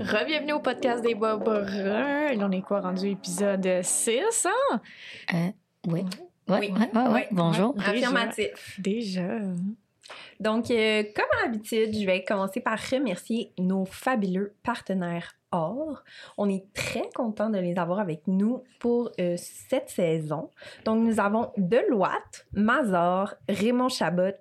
Rebienvenue au podcast des Bob Bruns. Là, on est quoi rendu épisode 6, hein? Euh, oui. Ouais, Oui. ouais, ouais. Bonjour. Déjà. Affirmatif. Déjà. Donc, euh, comme à l'habitude, je vais commencer par remercier nos fabuleux partenaires or. On est très content de les avoir avec nous pour euh, cette saison. Donc, nous avons Deloitte, Mazor, Raymond Chabot,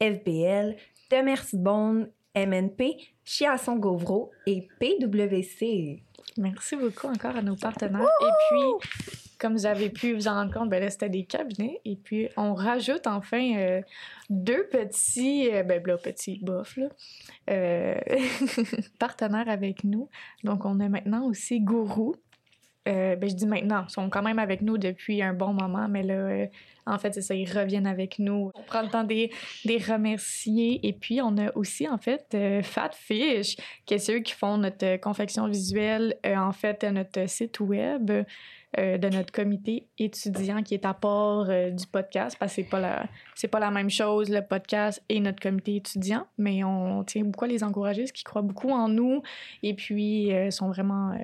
FBL, Demers Bond, MNP, Chiasson Gauvreau et PWC. Merci beaucoup encore à nos partenaires. Et puis, comme vous avez pu vous en rendre compte, ben là, c'était des cabinets. Et puis, on rajoute enfin euh, deux petits, euh, ben là, petits bof, là, euh, partenaires avec nous. Donc, on a maintenant aussi Gourou. Euh, ben, je dis maintenant, ils sont quand même avec nous depuis un bon moment, mais là, euh, en fait, c'est ça, ils reviennent avec nous. On prend le temps de les, remercier. Et puis, on a aussi, en fait, euh, Fat Fish, qui est ceux qui font notre euh, confection visuelle, en fait, notre site web de notre comité étudiant qui est à part du podcast, parce que c'est pas la, pas la même chose, le podcast et notre comité étudiant, mais on tient beaucoup à les encourager, parce qu'ils croient beaucoup en nous, et puis sont vraiment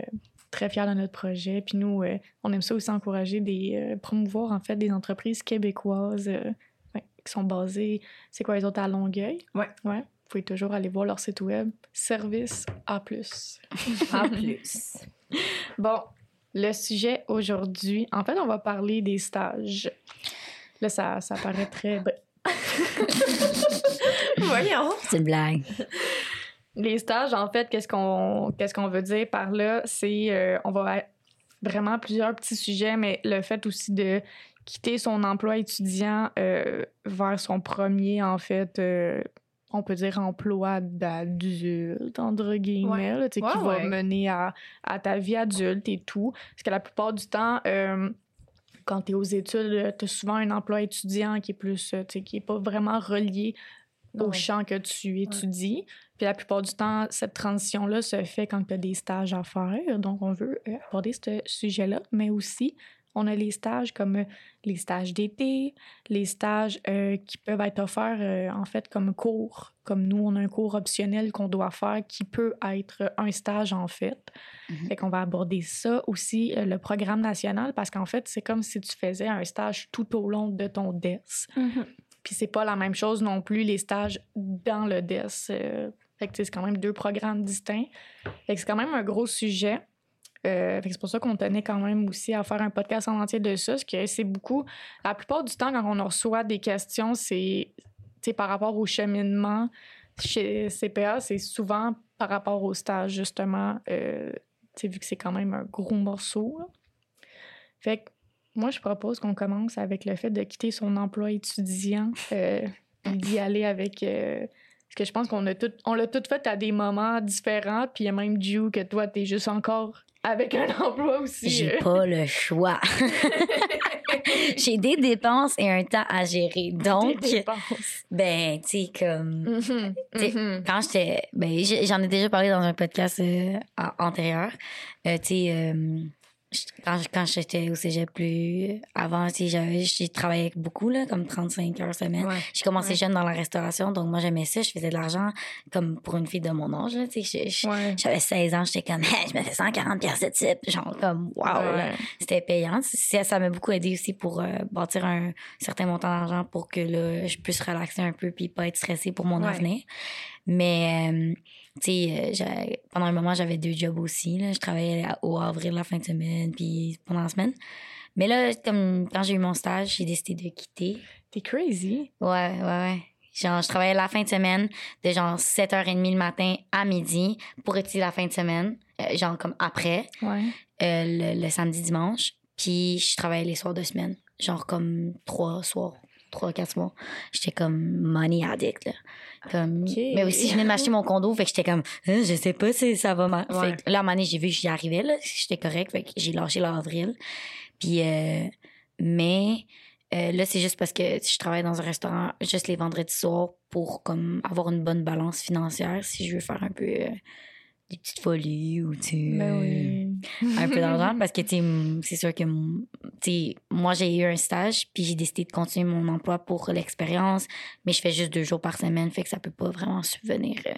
très fiers de notre projet. Puis nous, euh, on aime ça aussi encourager des, euh, promouvoir en fait des entreprises québécoises euh, ouais, qui sont basées, c'est quoi les autres, à Longueuil? Ouais. Ouais. Vous pouvez toujours aller voir leur site web, Service A+. Plus. Bon, le sujet aujourd'hui, en fait, on va parler des stages. Là, ça, ça paraît très... Voyons. C'est une blague. Les stages, en fait, qu'est-ce qu'on qu'est-ce qu'on veut dire par là? C'est, euh, on va vraiment plusieurs petits sujets, mais le fait aussi de quitter son emploi étudiant euh, vers son premier, en fait, euh, on peut dire emploi d'adulte, entre guillemets, Ouais. là, qui Ouais, va mener à, à ta vie adulte et tout. Parce que la plupart du temps, euh, quand tu es aux études, tu as souvent un emploi étudiant qui est plus, qui est pas vraiment relié au champ que tu étudies. Puis la plupart du temps, cette transition-là se fait quand tu as des stages à faire. Donc, on veut euh, aborder ce sujet-là, mais aussi, on a les stages comme euh, les stages d'été, les stages euh, qui peuvent être offerts euh, en fait comme cours. Comme nous, on a un cours optionnel qu'on doit faire qui peut être un stage en fait. Mhm. Fait qu'on va aborder ça aussi, euh, le programme national, parce qu'en fait, c'est comme si tu faisais un stage tout au long de ton DES. Puis c'est pas la même chose non plus, les stages dans le DES. euh, fait que c'est quand même deux programmes distincts. Fait que c'est quand même un gros sujet. Euh, fait que c'est pour ça qu'on tenait quand même aussi à faire un podcast en entier de ça, parce que c'est beaucoup... La plupart du temps, quand on reçoit des questions, c'est par rapport au cheminement chez CPA, c'est souvent par rapport au stage, justement, euh, vu que c'est quand même un gros morceau. Fait que moi, je propose qu'on commence avec le fait de quitter son emploi étudiant, euh, d'y aller avec. euh, parce que je pense qu'on a tout, on l'a tout fait à des moments différents, puis il y a même Ju que toi, t'es juste encore avec un emploi aussi. J'ai euh. pas le choix. J'ai des dépenses et un temps à gérer. Donc, Des dépenses. ben, tu sais, comme. Mhm, T'sais, mhm. Quand j'étais. Ben, j'en ai déjà parlé dans un podcast antérieur. Tu sais, quand, quand j'étais au cégep plus avant, j'avais- j'ai travaillé beaucoup, là, comme 35 heures semaine. Ouais. J'ai commencé Ouais. jeune dans la restauration, donc moi, j'aimais ça. Je faisais de l'argent comme pour une fille de mon âge, là, tu sais. J'avais 16 ans, j'étais comme, Hey, je me fais 140 pièces de type. Genre, comme, wow. Ouais. C'était payant. Ça ça m'a beaucoup aidé aussi pour euh, bâtir un certain montant d'argent pour que là, je puisse relaxer un peu puis pas être stressée pour mon avenir. Mais, euh, sais, euh, pendant un moment, j'avais deux jobs aussi. Là. Je travaillais au avril la fin de semaine puis pendant la semaine. Mais là, comme quand j'ai eu mon stage, j'ai décidé de quitter. T'es crazy. Ouais, ouais, ouais. Genre, je travaillais la fin de semaine de genre 7h30 le matin à midi pour étudier la fin de semaine, euh, genre comme après Ouais. euh, le, le samedi dimanche puis je travaillais les soirs de semaine genre comme trois soirs trois quatre soirs j'étais comme money addict là comme mais aussi je venais de m'acheter mon condo fait que j'étais comme Euh, je sais pas si ça va mal Ouais. fait que là à un moment donné j'ai vu que j'y arrivais là j'étais correct fait que j'ai lâché l'avril. Puis euh, mais euh, là c'est juste parce que je travaille dans un restaurant juste les vendredis soirs pour comme avoir une bonne balance financière si je veux faire un peu euh, des petites folies ou tu sais, Ben oui. un peu d'argent parce que, c'est sûr que, moi, j'ai eu un stage, puis j'ai décidé de continuer mon emploi pour l'expérience, mais je fais juste deux jours par semaine, fait que ça peut pas vraiment subvenir euh,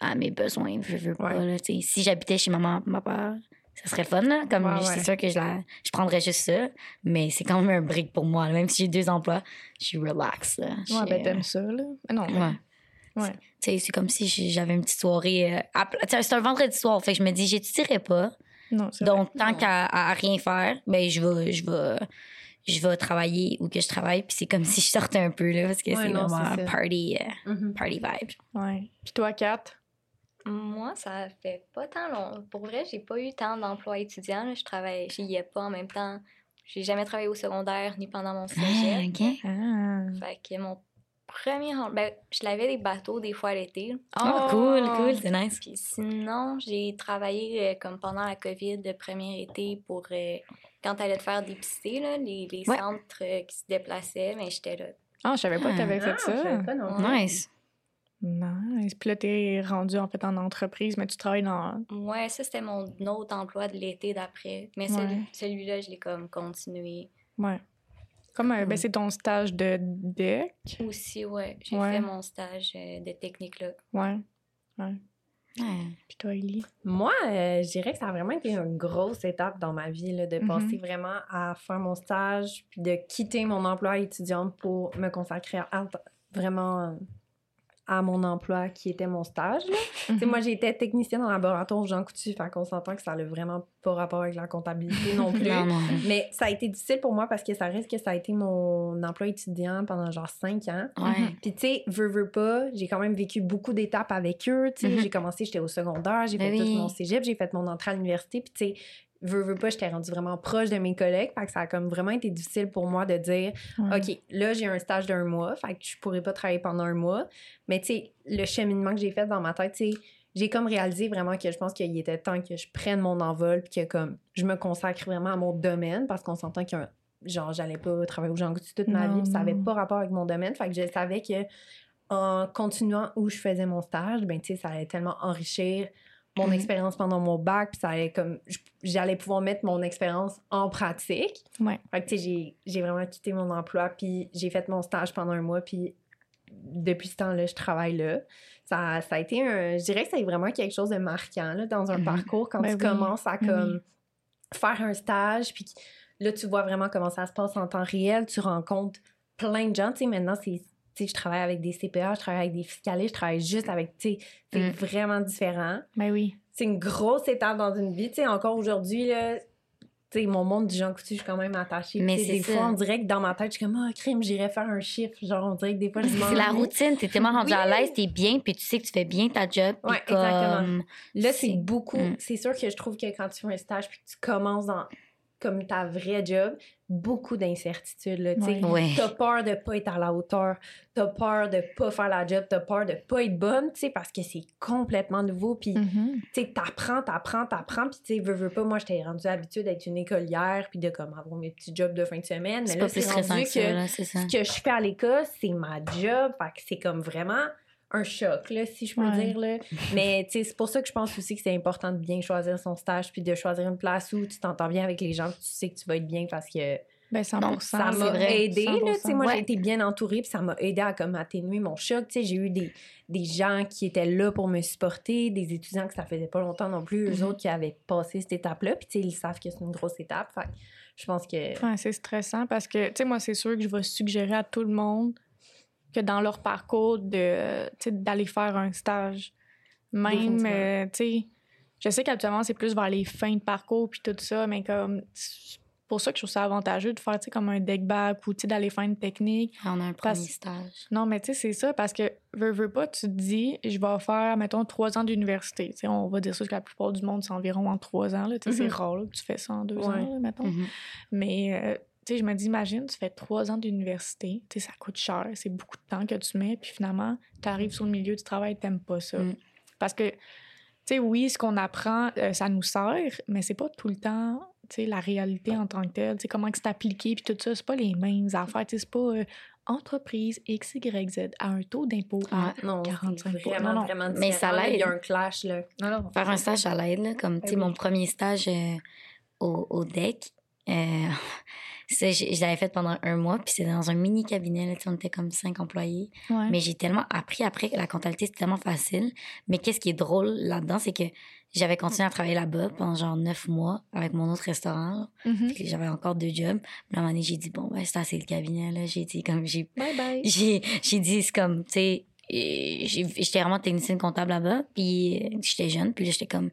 à mes besoins. Je veux pas, Ouais. là. Si j'habitais chez maman, papa, ça serait le fun, là. Comme, Ouais, c'est ouais. sûr que je, la, je prendrais juste ça, mais c'est quand même un break pour moi. là. Même si j'ai deux emplois, je suis relax, là. Ouais, ben euh, t'aimes ça, là. Mais non, mais- Ouais. Ouais. Tu sais, c'est comme si j'avais une petite soirée. euh, à pla- tu sais, c'est un vendredi soir, fait que je me dis, j'étudierai pas. Non, Donc, tant qu'à à, rien faire, ben, je vais, je vais, je vais travailler ou que je travaille. Puis c'est comme si je sortais un peu, là, parce que Ouais, c'est vraiment party, euh, Mhm. party vibe. Ouais. Puis toi, Kat? Moi, ça fait pas tant long. Pour vrai, j'ai pas eu tant d'emplois étudiants. là. Je travaille, j'y ai pas en même temps. J'ai jamais travaillé au secondaire ni pendant mon Ah, cégep. OK. Ah. Fait que mon premier em- ben, je lavais des bateaux des fois l'été. là. Oh, cool, cool, c'est nice. Puis sinon, j'ai travaillé euh, comme pendant la COVID le premier été pour euh, quand t'allais te faire dépister, là, les, les Ouais. centres euh, qui se déplaçaient, mais j'étais là. Ah, je savais pas que t'avais Ah, fait je ça. savais pas non plus. Nice. Nice. Puis là, t'es rendu en fait en entreprise, mais tu travailles dans. Ouais, ça c'était mon autre emploi de l'été d'après. Mais Ouais. celui-là, je l'ai comme continué. Ouais. Comme euh, ben, c'est ton stage de deck. Aussi, ouais. J'ai Ouais. fait mon stage euh, de technique là. Ouais. Ouais. Puis toi, Ellie? Moi, euh, je dirais que ça a vraiment été une grosse étape dans ma vie, là, de Mhm. passer vraiment à faire mon stage, puis de quitter mon emploi étudiante pour me consacrer à, vraiment euh, à mon emploi qui était mon stage. là. Tu sais, moi, j'étais technicienne en laboratoire Jean Coutu, fait qu'on s'entend que ça n'a vraiment pas rapport avec la comptabilité non plus. Non, non. Mais ça a été difficile pour moi parce que ça reste que ça a été mon emploi étudiant pendant genre cinq ans. Ouais. Puis tu sais, veux, veux pas, j'ai quand même vécu beaucoup d'étapes avec eux. Mhm. j'ai commencé, j'étais au secondaire, j'ai Ben fait oui. tout mon cégep, j'ai fait mon entrée à l'université. Puis tu sais, veux, veux pas, j'étais rendue vraiment proche de mes collègues. Fait que ça a comme vraiment été difficile pour moi de dire, Ouais. OK, là, j'ai un stage d'un mois, fait que je pourrais pas travailler pendant un mois. Mais tu sais, le cheminement que j'ai fait dans ma tête, tu sais, j'ai comme réalisé vraiment que je pense qu'il était temps que je prenne mon envol puis que comme je me consacre vraiment à mon domaine parce qu'on s'entend que genre j'allais pas travailler au Jean Coutu toute ma Non, vie puis ça avait pas rapport avec mon domaine fait que je savais que en continuant où je faisais mon stage ben tu sais ça allait tellement enrichir mon Mhm. expérience pendant mon bac puis ça allait comme j'allais pouvoir mettre mon expérience en pratique Ouais. fait que tu sais j'ai vraiment quitté mon emploi puis j'ai fait mon stage pendant un mois puis depuis ce temps-là, je travaille là. Ça, ça a été un. Je dirais que c'est vraiment quelque chose de marquant là, dans un Mhm. parcours quand Ben tu oui, commences à ben comme faire un stage, puis là, tu vois vraiment comment ça se passe en temps réel. Tu rencontres plein de gens. Tu sais, maintenant, c'est. Tu sais, je travaille avec des CPA, je travaille avec des fiscalistes, je travaille juste avec. Tu sais, c'est Mm. vraiment différent. Ben oui. C'est une grosse étape dans une vie. Tu sais, encore aujourd'hui, là. Tu sais, mon monde du Jean Coutu, je suis quand même attachée. Mais c'est des ça. fois, on dirait que dans ma tête, je suis comme, ah, crime, j'irais faire un chiffre. Genre, on dirait que des fois, je C'est la routine, t'es tellement rendu Oui. à l'aise, t'es bien, puis tu sais que tu fais bien ta job. Ouais, exactement. comme... Là, c'est C'est- beaucoup. Mm. C'est sûr que je trouve que quand tu fais un stage puis que tu commences dans comme ta vraie job, beaucoup d'incertitudes. là, tu. Ouais. Ouais. T'as peur de pas être à la hauteur, t'as peur de pas faire la job, t'as peur de pas être bonne, parce que c'est complètement nouveau. Puis, Mhm. tu t'apprends, t'apprends, t'apprends. Puis, tu sais, veux, veux pas, moi, j'étais rendue habituée d'être une écolière puis de comme avoir mes petits jobs de fin de semaine. Mais C'est là, pas plus c'est rendu que ça, que là, c'est ça. ce que je fais à l'école, c'est ma job. Fait que c'est comme vraiment un choc, là, si je peux Ouais. dire. Là. Mais c'est pour ça que je pense aussi que c'est important de bien choisir son stage puis de choisir une place où tu t'entends bien avec les gens puis tu sais que tu vas être bien parce que Ben 100 Non, ça m'a aidé. Là, moi, Ouais. j'ai été bien entourée puis ça m'a aidé à comme atténuer mon choc. J'ai eu des, des gens qui étaient là pour me supporter, des étudiants que ça faisait pas longtemps non plus, eux Mhm. autres qui avaient passé cette étape-là. Puis ils savent que c'est une grosse étape. Que je pense que... Ouais, c'est stressant parce que, tu sais, moi, c'est sûr que je vais suggérer à tout le monde que dans leur parcours, de, d'aller faire un stage. Même, euh, tu sais, je sais qu'habituellement, c'est plus vers les fins de parcours puis tout ça, mais comme, pour ça que je trouve ça avantageux de faire, tu sais, comme un deck back ou, tu sais, d'aller faire une technique. On a un Parce- premier stage. Non, mais tu sais, c'est ça, parce que, veux, veux pas, tu te dis, je vais faire, mettons, trois ans d'université. Tu sais, on va dire ça que la plupart du monde, c'est environ en trois ans, là. Tu sais, Mhm. c'est rare, là, que tu fais ça en deux Ouais. ans, là, mettons. Mhm. Mais, euh, tu sais, je me dis, imagine, tu fais trois ans d'université, tu sais, ça coûte cher, c'est beaucoup de temps que tu mets, puis finalement, tu arrives sur le milieu du travail, t'aimes pas ça. Mm. Parce que, tu sais, oui, ce qu'on apprend, euh, ça nous sert, mais c'est pas tout le temps, tu sais, la réalité en tant que telle, tu sais, comment que c'est appliqué, puis tout ça, c'est pas les mêmes affaires, tu sais, c'est pas, euh, entreprise XYZ a un taux d'impôt à. Non, 45 c'est vraiment, Non, non. vraiment Mais ça là. Il y a l'aide. un clash, là. Non, non. Faire un stage à l'aide, là, comme, tu sais, Ben oui. mon premier stage euh, au, au DEC, je je l'avais fait pendant un mois, puis c'était dans un mini cabinet, là, on était comme cinq employés. Ouais. Mais j'ai tellement appris après que la comptabilité, c'est tellement facile. Mais qu'est-ce qui est drôle là-dedans, c'est que j'avais continué à travailler là-bas pendant genre neuf mois avec mon autre restaurant. Mhm. Que J'avais encore deux jobs. Puis à un moment donné, j'ai dit, bon, ben, c'est assez le cabinet, là. J'ai dit, comme, j'ai Bye bye. j'ai j'ai dit c'est comme tu sais euh, j'étais vraiment technicienne comptable là-bas puis euh, j'étais jeune puis là j'étais comme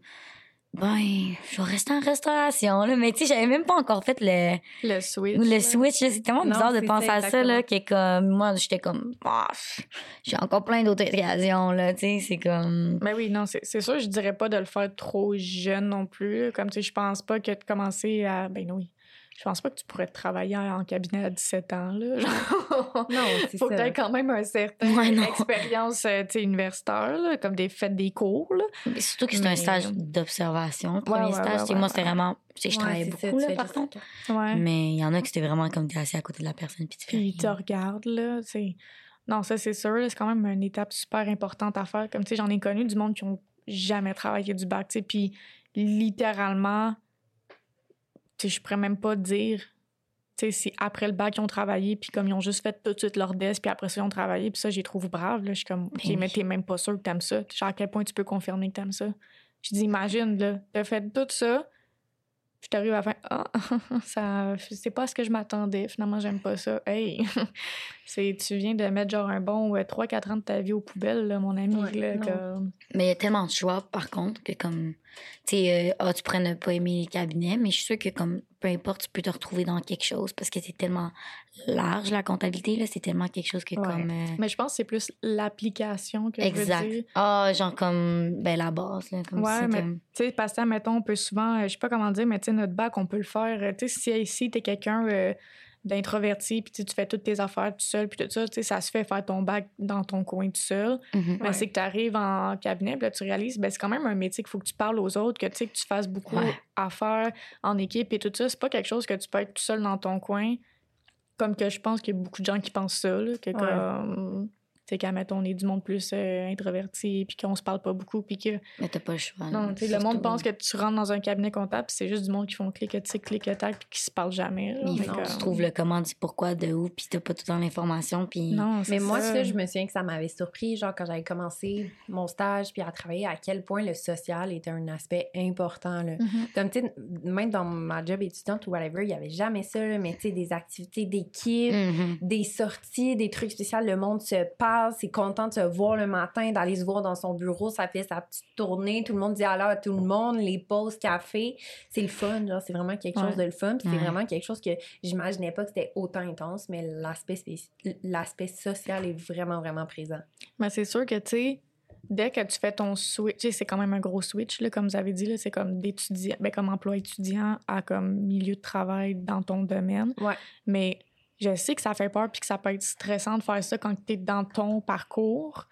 ben je vais rester en restauration là mais tu sais j'avais même pas encore fait le Le switch. le là. switch là. c'est tellement Non, bizarre de penser ça, à ça là que comme moi j'étais comme pff, j'ai encore plein d'autres occasions là tu sais c'est comme Mais oui, non, c'est c'est sûr, je dirais pas de le faire trop jeune non plus. Comme tu sais, je pense pas que de commencer à. Ben oui. Je pense pas que tu pourrais travailler en cabinet à 17 ans, là. Genre, Non, c'est Faut ça. que tu quand même un certain Ouais, expérience euh, tu universitaire, là, comme des fêtes des cours. Là. mais surtout que c'est un stage d'observation le premier ouais, stage ouais, tu moi c'était vraiment tu je travaillais ça, beaucoup tu là par contre mais il y en a qui c'était vraiment comme t'es assis à côté de la personne puis tu fais Puis rien. ils te regardent, là. Non, ça, c'est sûr. C'est quand même une étape super importante à faire. Comme, tu sais, j'en ai connu du monde qui ont jamais travaillé du bac, tu sais. Puis, littéralement, tu sais, je pourrais même pas dire, tu sais, si après le bac, ils ont travaillé, puis comme ils ont juste fait tout de suite leur desk, puis après ça, ils ont travaillé, puis ça, j'ai trouvé brave, là. Je suis comme, Ben mais t'es même pas sûr que t'aimes ça. Genre, à quel point tu peux confirmer que t'aimes ça? Je dis, imagine, là, t'as fait tout ça, puis t'arrives à la fin, ah, ça, c'est pas ce que je m'attendais. Finalement, j'aime pas ça. Hey, c'est, tu viens de mettre genre un bon 3-4 ans de ta vie aux poubelles, là, mon ami. Ouais, là, comme- Mais il y a tellement de choix, par contre, que comme, tu sais, euh, ah, tu pourrais ne pas aimer les cabinets, mais je suis sûre que comme, peu importe, tu peux te retrouver dans quelque chose parce que c'est tellement large, la comptabilité, là, c'est tellement quelque chose que Ouais. comme... euh, Mais je pense que c'est plus l'application que je veux exact. dire. Ah, genre comme, ben, la base, là, comme Ouais, mais tu sais, parce que, mettons, on peut souvent, euh, je sais pas comment dire, mais tu sais, notre bac, on peut le faire. euh, Tu sais, si ici, t'es quelqu'un euh, d'introverti, puis tu fais toutes tes affaires tout seul, puis tout ça, tu sais, ça se fait faire ton bac dans ton coin tout seul. Mhm. Mais Ouais. c'est que tu arrives en cabinet, puis là, tu réalises, ben, c'est quand même un métier qu'il faut que tu parles aux autres, que tu sais, que tu fasses beaucoup Ouais. à faire en équipe et tout ça. C'est pas quelque chose que tu peux être tout seul dans ton coin. Comme que je pense qu'il y a beaucoup de gens qui pensent ça, là, que comme. Sais, qu'à mettons, on est du monde plus euh, introverti, puis qu'on se parle pas beaucoup, puis que. Mais t'as pas le choix. Non, tu sais, le monde pense que tu rentres dans un cabinet comptable, puis c'est juste du monde qui font clic-tic, clic-tac, puis qui se parlent jamais. là. Mais que comme- tu trouves le comment, du pourquoi, de où, puis t'as pas tout le temps l'information, puis... Non, c'est Mais moi, ça. ça, je me souviens que ça m'avait surpris, genre, quand j'avais commencé mon stage puis à travailler, à quel point le social était un aspect important, là. Mhm. Comme, tu sais, même dans ma job étudiante ou whatever, il y avait jamais ça, là, mais tu sais, des activités d'équipe, Mhm. des sorties, des trucs spéciaux, le monde se parle, c'est content de se voir le matin, d'aller se voir dans son bureau, ça fait sa petite tournée, tout le monde dit alors à tout le monde, les pauses café, c'est le fun, genre, c'est vraiment quelque Ouais. chose de le fun, puis Ouais. c'est vraiment quelque chose que j'imaginais pas que c'était autant intense, mais l'aspect l'aspect social est vraiment, vraiment présent. Mais c'est sûr que, tu sais, dès que tu fais ton switch, c'est quand même un gros switch, là, comme vous avez dit, là, c'est comme d'étudiant, ben, comme emploi étudiant à comme milieu de travail dans ton domaine. Ouais. Mais je sais que ça fait peur puis que ça peut être stressant de faire ça quand tu es dans ton parcours.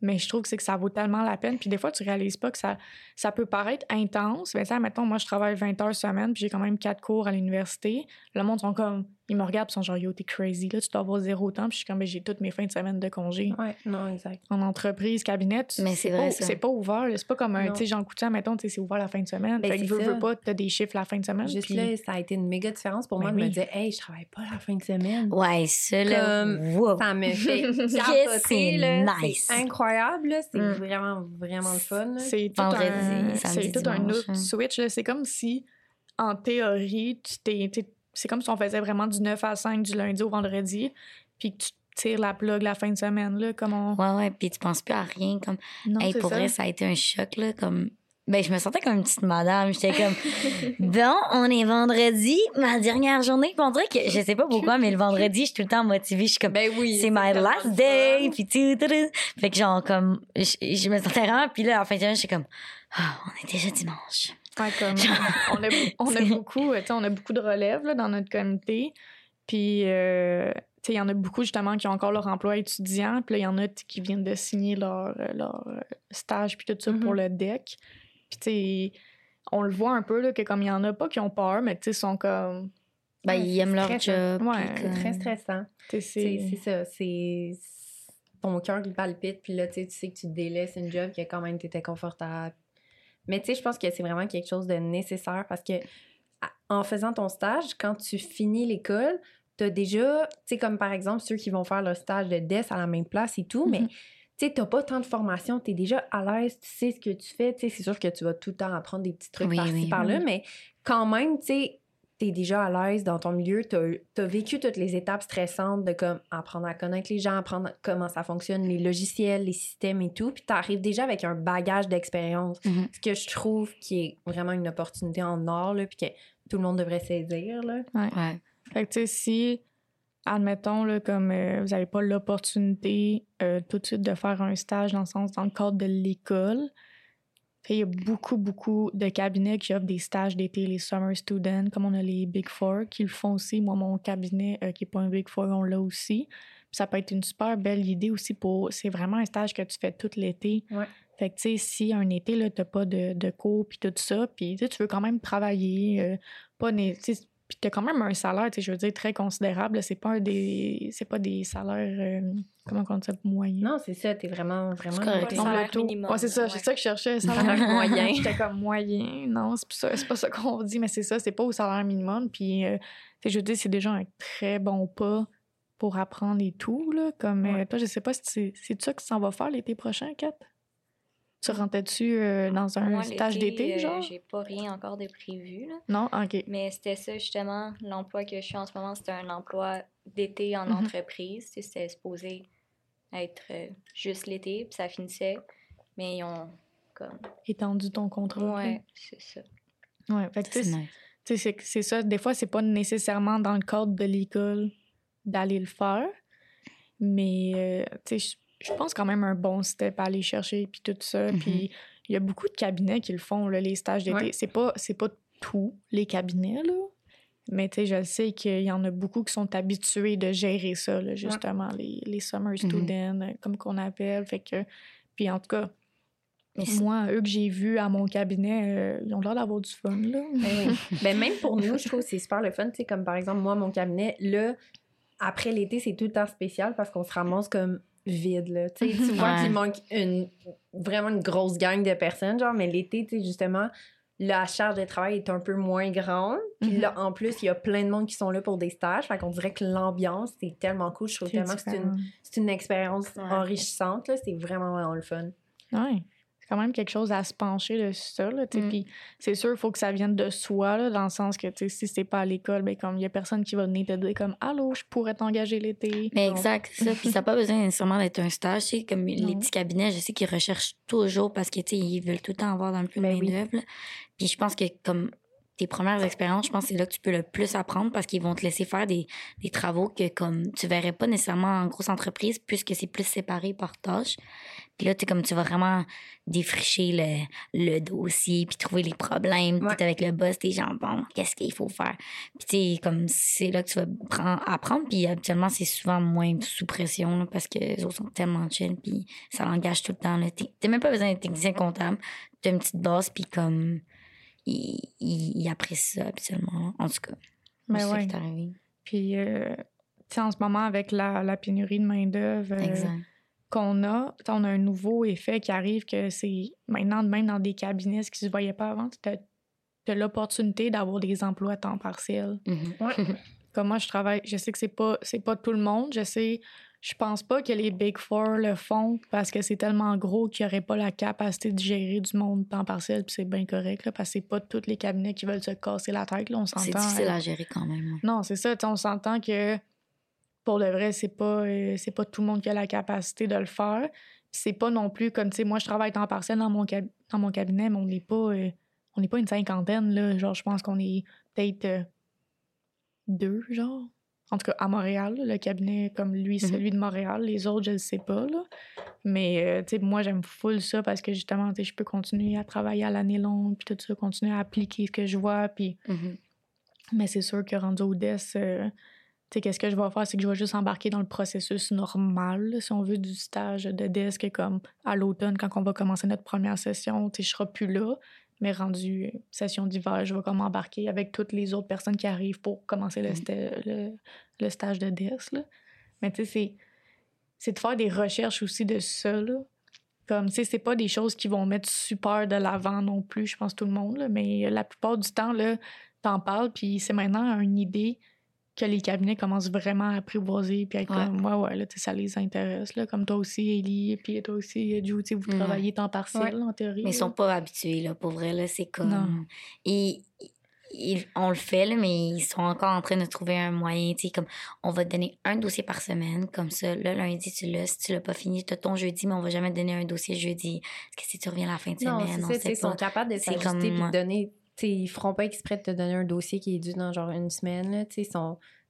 Mais je trouve que c'est que ça vaut tellement la peine. Puis des fois, tu réalises pas que ça, ça peut paraître intense. Mais ça, mettons, moi, je travaille 20 heures semaine, puis j'ai quand même quatre cours à l'université. Le monde sont comme, ils me regardent, ils sont genre, yo, t'es crazy, là, tu dois avoir zéro temps. Puis je suis comme, Ben, j'ai toutes mes fins de semaine de congé Ouais, non, exact. en entreprise, cabinet, tu- Mais c'est pas, vrai, c'est pas ouvert. là. C'est pas comme un, tu sais, Jean Coutin, mettons, tu sais, c'est ouvert la fin de semaine. Ben, fait que veux, veux pas, t'as des chiffres la fin de semaine. Juste puis- là, ça a été une méga différence pour Ben moi de me dire, hey, je travaille pas la fin de semaine. Ouais, ça, là, wow. Ça me fait Yes, capoter, c'est là. nice. C'est incroyable, là. C'est Mm. vraiment, vraiment le fun. C'est tout Vendredi, un, samedi, c'est tout un autre hein. switch. là. C'est comme si, en théorie, tu t'es- c'est comme si on faisait vraiment du 9 à 5 du lundi au vendredi, puis que tu tires la plug la fin de semaine. Là, comme on... Ouais, ouais, puis tu penses plus à rien, comme... Non, Hey, pour ça. vrai, ça a été un choc, là, comme... Ben, je me sentais comme une petite madame. J'étais comme, bon, on est vendredi, ma dernière journée. Puis on dirait que, je sais pas pourquoi, mais le vendredi, je suis tout le temps motivée. Je suis comme, Ben oui. c'est my last day. Puis tout, tout, tout. Fait que genre, comme, je, je me sentais vraiment. Puis là, en fin de semaine, j'étais comme, ah, on est déjà dimanche. Ouais, comme, on, a, on a beaucoup, euh, on a beaucoup de relèves là, dans notre comité. Puis, euh, il y en a beaucoup justement qui ont encore leur emploi étudiant. Puis là, il y en a qui viennent de signer leur, euh, leur stage puis tout ça pour Mhm. le DEC. Puis, on le voit un peu là, que comme il y en a pas qui ont peur, mais tu sais, sont comme. Ben, Ouais, ils aiment leur job. Ouais, très stressant. C'est ça. C'est ton cœur qui palpite, puis là, tu sais, que tu te délaisses une job que quand même tu étais confortable. Mais tu sais, je pense que c'est vraiment quelque chose de nécessaire parce que en faisant ton stage, quand tu finis l'école, tu as déjà, tu sais, comme par exemple ceux qui vont faire leur stage de DES à la même place et tout, mais Mhm. tu sais, t'as pas tant de formation, tu es déjà à l'aise, tu sais ce que tu fais, tu sais, c'est sûr que tu vas tout le temps apprendre des petits trucs Oui, par-ci, oui, par-là, oui. mais quand même, tu sais, t'es déjà à l'aise dans ton milieu, t'as as vécu toutes les étapes stressantes de comme apprendre à connaître les gens, apprendre comment ça fonctionne, les logiciels, les systèmes et tout, puis t'arrives déjà avec un bagage d'expérience, Mhm. ce que je trouve qui est vraiment une opportunité en or, là, puis que tout le monde devrait saisir, là. Ouais. Fait que, tu sais, si, admettons, là, comme euh, vous n'avez pas l'opportunité euh, tout de suite de faire un stage dans le sens, dans le cadre de l'école, fait, il y a beaucoup, beaucoup de cabinets qui offrent des stages d'été, les Summer Students, comme on a les Big Four qui le font aussi. Moi, mon cabinet, euh, qui n'est pas un Big Four, on l'a aussi. Puis ça peut être une super belle idée aussi pour. C'est vraiment un stage que tu fais tout l'été. Ouais. Fait que, tu sais, si un été, là, t'as pas de, de cours puis tout ça, puis tu veux quand même travailler, euh, pas né- tu puis t'as quand même un salaire, tu sais, je veux dire, très considérable. C'est pas un des... C'est pas des salaires... euh, comment on dit ça? Moyens. Non, c'est ça, t'es vraiment, vraiment... C'est correct. salaire minimum, Ouais, c'est ça, ouais. c'est ça que je cherchais. Salaire moyen. J'étais comme moyen. Non, c'est pas ça, c'est pas ça qu'on dit, mais c'est ça, c'est pas au salaire minimum. Puis, euh, tu sais, je veux dire, c'est déjà un très bon pas pour apprendre et tout. Là, comme euh, toi, je sais pas si c'est c'est ça que tu s'en vas faire l'été prochain, Kat? Tu rentrais-tu euh, dans un Moi, stage d'été, euh, genre? J'ai pas rien encore de prévu, là. Non? OK. Mais c'était ça, justement, l'emploi que je suis en ce moment, c'était un emploi d'été en Mhm. entreprise. C'était supposé être euh, juste l'été, puis ça finissait. Mais ils ont comme. Étendu ton contrat. Ouais, c'est ça. Ouais, fait que tu sais, C'est ça. Des fois, c'est pas nécessairement dans le cadre de l'école d'aller le faire. Mais, euh, tu sais, je- pense quand même un bon step à aller chercher, puis tout ça. Mhm. Puis, il y a beaucoup de cabinets qui le font, là, les stages d'été. Ouais. C'est pas, c'est pas tous les cabinets, là. Mais, tu sais, je sais qu'il y en a beaucoup qui sont habitués de gérer ça, là, justement, les, les summer students, euh, comme qu'on appelle. Fait que, puis en tout cas, moi, eux que j'ai vus à mon cabinet, euh, ils ont l'air d'avoir du fun, là. Ben. Ben, même pour nous, je trouve que c'est super le fun. Tu sais, comme par exemple, moi, mon cabinet, là, après l'été, c'est tout le temps spécial parce qu'on se ramasse comme vide, là. Tu tu vois Ouais. qu'il manque une, vraiment une grosse gang de personnes, genre, mais l'été, tu sais, justement, la charge de travail est un peu moins grande. Puis Mhm. là, en plus, il y a plein de monde qui sont là pour des stages. Fait qu'on dirait que l'ambiance, c'est tellement cool. Je trouve tellement que c'est une, c'est une expérience Ouais. enrichissante, là. C'est vraiment, vraiment le fun. Ouais. Quand même quelque chose à se pencher dessus ça, là. Mm. Puis c'est sûr, il faut que ça vienne de soi, là, dans le sens que, si c'est pas à l'école, ben comme, il y a personne qui va venir te dire comme « Allô, je pourrais t'engager l'été. » Mais exact, ça. Puis ça n'a pas besoin nécessairement d'être un stage. Tu sais, comme les petits cabinets, je sais qu'ils recherchent toujours parce que, ils veulent tout le temps avoir dans le plus Ben oui. main-d'œuvre. Puis je pense que, comme tes premières expériences, je pense que c'est là que tu peux le plus apprendre parce qu'ils vont te laisser faire des, des travaux que, comme, tu verrais pas nécessairement en grosse entreprise puisque c'est plus séparé par tâches. Puis là, tu comme, tu vas vraiment défricher le, le dossier puis trouver les problèmes. Puis Ouais. t'es avec le boss, t'es genre, bon, qu'est-ce qu'il faut faire? Puis tu comme, c'est là que tu vas prendre- apprendre. Puis habituellement, c'est souvent moins sous pression là, parce que les autres sont tellement chill puis ça l'engage tout le temps. t'as même pas besoin d'être technicien comptable. T'as une petite base puis comme, ils il, il apprécient ça habituellement. En tout cas, Mais Ben ouais. Puis, euh, tu sais, en ce moment, avec la, la pénurie de main-d'œuvre euh, Exact. Qu'on a, on a un nouveau effet qui arrive que c'est maintenant, même dans des cabinets, ce qui se voyait pas avant, tu as, l'opportunité d'avoir des emplois à temps partiel. Mhm. Comme moi, je travaille, je sais que c'est pas, c'est pas tout le monde. Je sais, je pense pas que les Big Four le font parce que c'est tellement gros qu'il n'y aurait pas la capacité de gérer du monde temps partiel, puis c'est bien correct, là, parce que c'est pas tous les cabinets qui veulent se casser la tête, là, on s'entend. C'est difficile euh, à gérer quand même. ouais. Non, c'est ça, tu sais, on s'entend que pour le vrai, c'est pas, euh, c'est pas tout le monde qui a la capacité de le faire. C'est pas non plus comme, tu sais, moi, je travaille temps partiel dans mon, cab- dans mon cabinet, mais on n'est pas, euh, on n'est pas une cinquantaine, là. Genre, je pense qu'on est peut-être euh, deux, genre. En tout cas, à Montréal, là, le cabinet comme lui, Mhm. celui de Montréal. Les autres, je le sais pas, là. Mais, tu sais, moi, j'aime full ça parce que justement, tu sais, je peux continuer à travailler à l'année longue, puis tout ça, continuer à appliquer ce que je vois, puis Mhm. mais c'est sûr que rendu au DES, qu'est-ce que je vais faire? C'est que je vais juste embarquer dans le processus normal, si on veut, du stage de DES, que comme à l'automne, quand on va commencer notre première session, tu sais, je serai plus là. Mais rendu session d'hiver, je vais comme embarquer avec toutes les autres personnes qui arrivent pour commencer le, sta- le, le stage de DES. Là. Mais tu sais, c'est- c'est de faire des recherches aussi de ça. Là. Comme, tu sais, c'est pas des choses qui vont mettre super de l'avant non plus, je pense, tout le monde. là. Mais la plupart du temps, là, t'en parles, puis c'est maintenant une idée que les cabinets commencent vraiment à apprivoiser, puis à être Ouais. comme, ouais, ouais, là, ça les intéresse. Là. Comme toi aussi, Ellie, puis toi aussi, Ju, tu sais, vous Ouais. travaillez temps partiel, Ouais. en théorie. Mais ils sont pas habitués, là, pour vrai, là, c'est comme... Non. Et, ils- on le fait, là, mais ils sont encore en train de trouver un moyen, tu sais, comme, on va te donner un dossier par semaine, comme ça, le lundi, tu l'as, si tu l'as pas fini, tu as ton jeudi, mais on va jamais te donner un dossier jeudi. Est-ce que si tu reviens la fin de Non, semaine, on sait sais, ils sont pas. capables de s'ajuster puis de donner. Ils feront pas exprès de te donner un dossier qui est dû dans genre une semaine.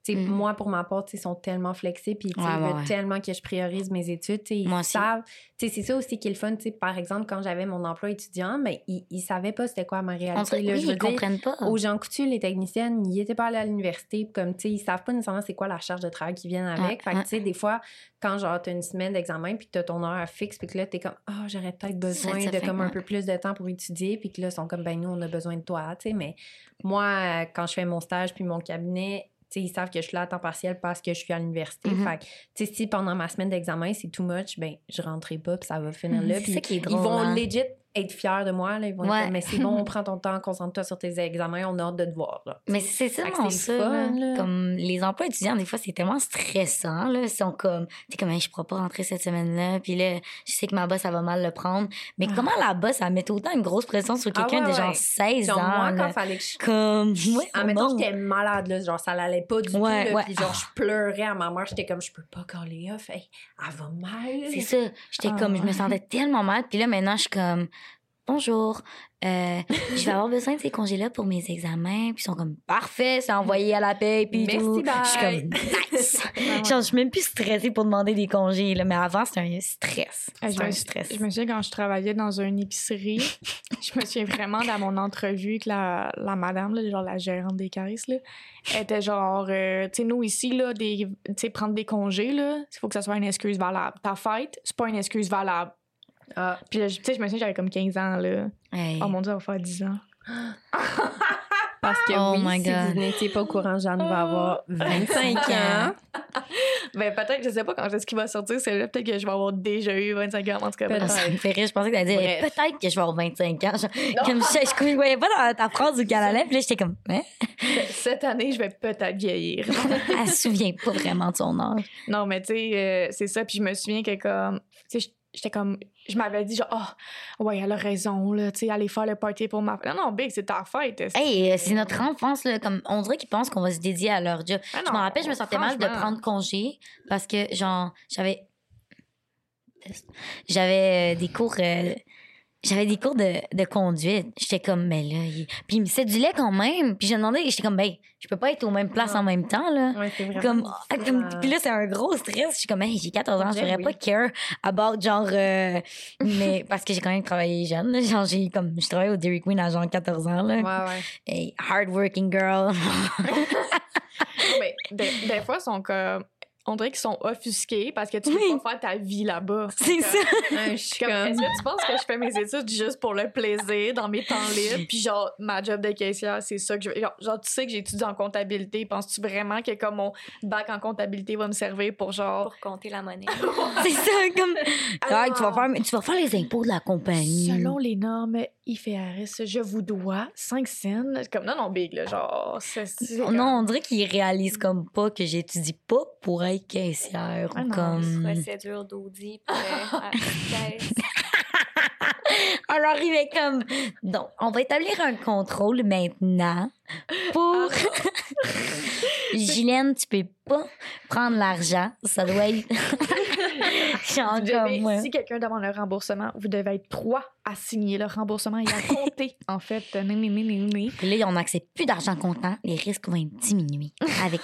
Mm. Moi, pour ma part, ils sont tellement flexibles puis ils ouais, veulent ouais. tellement que je priorise mes études. Ils Moi savent. C'est ça aussi qui est le fun. Par exemple, quand j'avais mon emploi étudiant, mais ils, ils savaient pas c'était quoi ma réalité. là, oui, je ils dire. comprennent pas. Aux gens coutus, les techniciennes, ils étaient pas allés à l'université, comme, ils savent pas nécessairement c'est quoi la charge de travail qui vient avec. Ouais, fait que, ouais. tu sais, des fois, quand, genre, t'as une semaine d'examen, puis que t'as ton heure fixe, puis que là, t'es comme, ah, j'aurais peut-être besoin ça de comme un peu plus de temps pour étudier, puis que là, ils sont comme, ben, nous, on a besoin de toi, mais moi, quand je fais mon stage, puis mon cabinet, ils savent que je suis là à temps partiel parce que je suis à l'université. Mhm. Fait que, si pendant ma semaine d'examen, c'est too much, ben, je rentrerai pas, puis ça va finir Mhm, là. c'est Puis ça qui est ils vont hein. legit être fiers de moi, là. Ils vont Ouais. comme, mais c'est bon, on prend ton temps, concentre-toi sur tes examens, on a hâte de te voir, là. Mais c'est ça, fun, là. là. Comme les emplois étudiants, des fois, c'est tellement stressant, là. Ils sont comme, t'es comme, Hey, je pourrais pas rentrer cette semaine-là. Puis là, je sais que ma boss, elle va mal le prendre. Mais comment la boss, elle met autant une grosse pression sur Ah quelqu'un ouais, de genre ouais. 16 Genre, ans? moi, là? quand fallait que je. Comme, Ah, oh mettons, non. j'étais malade, là. Genre, ça l'allait pas du tout, là. Puis, genre, je pleurais à ma mère. J'étais comme, je peux pas caler off. Hey, elle va mal. C'est ça. J'étais Ah, comme, je me sentais tellement mal. Puis là, maintenant, je suis comme, bonjour, euh, je vais avoir besoin de ces congés-là pour mes examens. Puis ils sont comme, parfait, c'est envoyé à la paix. Puis Merci, tout. bye. Je suis comme, nice. ouais. Genre, je suis même plus stressée pour demander des congés, là. Mais avant, c'était un stress. Ah, je C'était me- un stress. Je me souviens quand je travaillais dans une épicerie, je me souviens vraiment dans mon entrevue avec la, la madame, là, genre la gérante des carisses, là. Elle était genre, euh, tu sais, nous ici, là, des, tu sais, prendre des congés, il faut que ça soit une excuse valable. Ta fête, c'est pas une excuse valable. Ah, Puis là, je- tu sais, je me souviens, j'avais comme 15 ans, là. Hey. Oh mon dieu, ça va faire 10 ans. parce que Oh oui, my si God. vous n'étiez pas au courant, Jeanne va Ah. avoir 25 ans. Ben, peut-être, je sais pas quand est-ce qu'il va sortir, c'est là, peut-être que je vais avoir déjà eu 25 ans, en tout cas. Peut-être. Ah, ça me fait rire. Je pensais que t'allais dire peut-être que je vais avoir 25 ans. Genre, comme je, je, je voyais pas dans ta phrase qu'elle allait. Puis là, j'étais comme, hein? Cette année, je vais peut-être vieillir. Elle se souvient pas vraiment de son âge. Non, mais tu sais, euh, c'est ça. Puis je me souviens que comme, tu sais, j'étais comme, je m'avais dit genre, oh, ouais, elle a raison, là, tu sais, aller faire le party pour ma fête. Non, non, Big, c'est ta fête. Hey, euh, c'est notre enfance, là. Comme, on dirait qu'ils pensent qu'on va se dédier à leur job. Ah je me rappelle, je me sentais mal de prendre congé parce que, genre, j'avais. J'avais euh, des cours. euh, J'avais des cours de, de conduite. J'étais comme, mais là. il- Puis il me sédulait quand même. Puis j'ai demandé, j'étais comme, ben, je peux pas être aux mêmes places Non. en même temps, là. Ouais. Comme, ah, comme- puis là, c'est un gros stress. Je suis comme, hey, j'ai 14 ans, je Ben ferais oui. pas care about, genre, euh, mais parce que j'ai quand même travaillé jeune, là. Genre, j'ai comme, je travaille au Dairy Queen à genre 14 ans, là. Ouais, ouais. Hey, hardworking girl. Mais des, des fois, ils sont comme, on dirait qu'ils sont offusqués parce que tu peux Oui. pas faire ta vie là-bas. c'est ça. Je suis Comme, comme. est-ce que tu penses que je fais mes études juste pour le plaisir, dans mes temps libres? Puis genre, ma job de caissière, c'est ça que je veux. Genre, genre, tu sais que j'étudie en comptabilité. Penses-tu vraiment que comme mon bac en comptabilité va me servir pour genre... Pour compter la monnaie. C'est ça, comme. Ah, tu, vas Alors, faire, tu vas faire les impôts de la compagnie. Selon les normes IFRS, je vous dois 5 cents. Comme, non, non, big, là, genre... c'est- Non, on dirait qu'ils réalisent comme pas que j'étudie pas pour être caissière. Ah ou non, comme. Procédure d'audit. Alors, il est comme. Donc, on va établir un contrôle maintenant pour. Gilène, tu peux pas prendre l'argent. Ça doit être. Genre devez- comme moi. Si quelqu'un demande un remboursement, vous devez être trois à signer le remboursement et à compter, en fait. Né, né, né. Puis là, on n'accepte plus d'argent comptant. Les risques vont être diminués. Avec.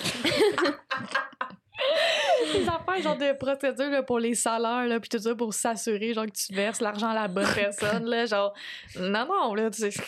Des affaires, genre de procédure là, pour les salaires, là, puis tout ça pour s'assurer genre, que tu verses l'argent à la bonne personne. Là, genre, non, non, là, tu sais.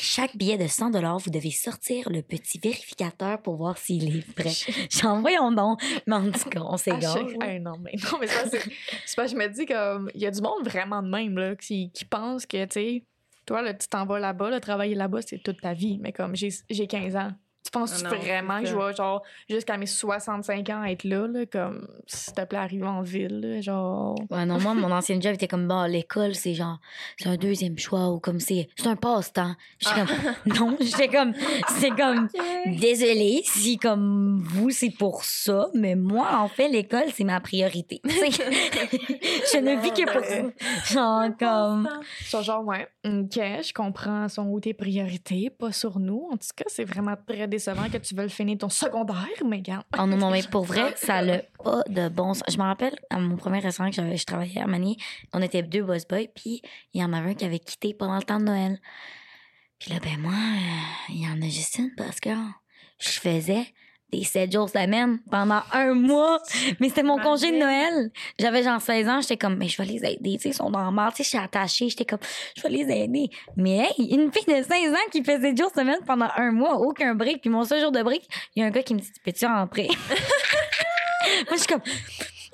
Chaque billet de 100 vous devez sortir le petit vérificateur pour voir s'il est prêt. J'en voyons donc. Mais en tout cas, on s'égare. chaque- Hey, non, mais non, mais ça, c'est. que je me dis comme. Il y a du monde vraiment de même, là, qui, qui pense que, tu sais. Toi, là, tu t'en vas là-bas, là, travailler là-bas, c'est toute ta vie. Mais comme j'ai 15 ans, tu penses Ah non, vraiment que je vais, genre, jusqu'à mes 65 ans être là, là, comme, s'il te plaît, arriver en ville, là, genre... Ouais, non, moi, mon ancien job était comme, bah, l'école, c'est genre, c'est un deuxième choix ou comme c'est, c'est un passe-temps. J'étais comme, non, j'étais comme, c'est comme, désolé si comme vous, c'est pour ça, mais moi, en fait, l'école, c'est ma priorité. Je ne vis que pour ça. Genre, comme, Sur genre, ouais, OK, je comprends, sont où tes priorités, pas sur nous. En tout cas, c'est vraiment très décevant que tu veuilles finir ton secondaire, mais regarde. Oh non, non, mais pour vrai, ça n'a pas de bon sens. Je me rappelle, à mon premier restaurant que je travaillais à Manier, on était deux boss boys, puis il y en avait un qui avait quitté pendant le temps de Noël. Puis là, ben moi, euh, il y en a juste une parce que je faisais des 7 jours semaine pendant un mois. Mais c'était mon congé de Noël. J'avais genre 16 ans, j'étais comme, mais je vais les aider, tu sais, ils sont dans le. Tu sais, je suis attachée, j'étais comme, je vais les aider. Mais hey, une fille de 16 ans qui fait 7 jours semaine pendant un mois, aucun break. Puis mon seul jour de break, il y a un gars qui me dit, peux-tu rentrer? Moi, je suis comme,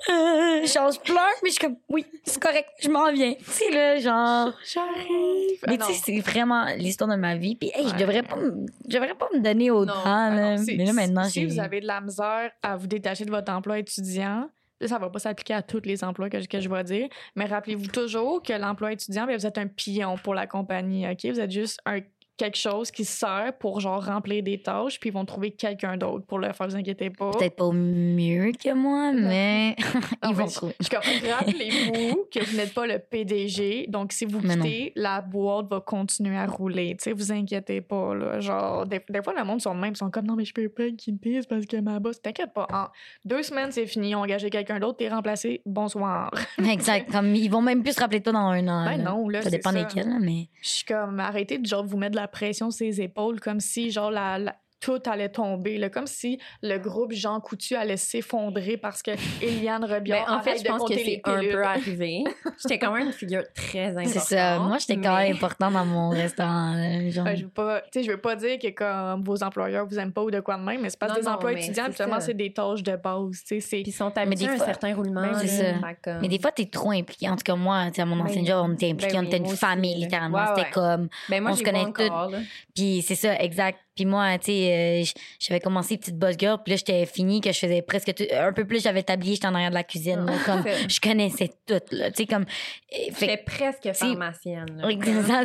euh, genre, je pleure, mais je suis comme, oui, c'est correct, je m'en viens. Tu sais, là, genre. J'arrive. Mais Ah, tu sais, c'est vraiment l'histoire de ma vie. Puis, hey, je devrais pas, me- je devrais pas me donner autant, Non, Ah là. mais là, maintenant, si vous avez de la misère à vous détacher de votre emploi étudiant, ça va pas s'appliquer à tous les emplois que, je- que je vais dire, mais rappelez-vous toujours que l'emploi étudiant, bien, vous êtes un pion pour la compagnie, OK? Vous êtes juste un quelque chose qui sert pour genre remplir des tâches, puis ils vont trouver quelqu'un d'autre pour le faire, vous inquiétez pas. Peut-être pas mieux que moi, mais ils vont trouver. Je comme, rappelez-vous que vous n'êtes pas le PDG, donc si vous quittez, la boîte va continuer à rouler. Tu sais, vous inquiétez pas, là. Genre, des, des fois, le monde sont même, ils sont comme, non, mais je peux pas quitter, c'est parce que ma boss, t'inquiète pas. En deux semaines, c'est fini, ils ont engagé quelqu'un d'autre, t'es remplacé, bonsoir. Exact. Comme, ils vont même plus se rappeler de toi dans un an. Ben là. non, là, Ça dépend desquels, mais. Je suis comme, arrêtez de genre vous mettre de la pression sur les épaules, comme si, genre, la. la- tout allait tomber, là, comme si le groupe Jean Coutu allait s'effondrer parce que Eliane Ben, Rebiard en fait, je de pense que c'est un peu arrivé. J'étais quand même une figure très importante. C'est ça. Moi, j'étais quand même important dans mon restaurant. genre. Ouais, je veux pas, tu sais, je veux pas dire que comme vos employeurs vous aiment pas ou de quoi de même, mais c'est parce que des non, emplois étudiants, ça. c'est des tâches de base, tu sais, c'est Puis ils sont habitués à un certain roulement. Ben, c'est ça. Mais des fois, t'es trop impliqué. En tout cas, moi, à mon ancien Ben job, on était impliqués. Ben on était une famille, littéralement. C'était comme. Ben moi, on je se connaît là. Puis c'est ça, exact. Puis moi, tu sais, euh, j'avais commencé petite boss girl, puis là, j'étais fini, que je faisais presque tout. Un peu plus, j'avais tablier, j'étais en arrière de la cuisine. là, comme, C'est- je connaissais tout, là. Tu sais, comme. J'étais presque pharmacienne. là. Oui,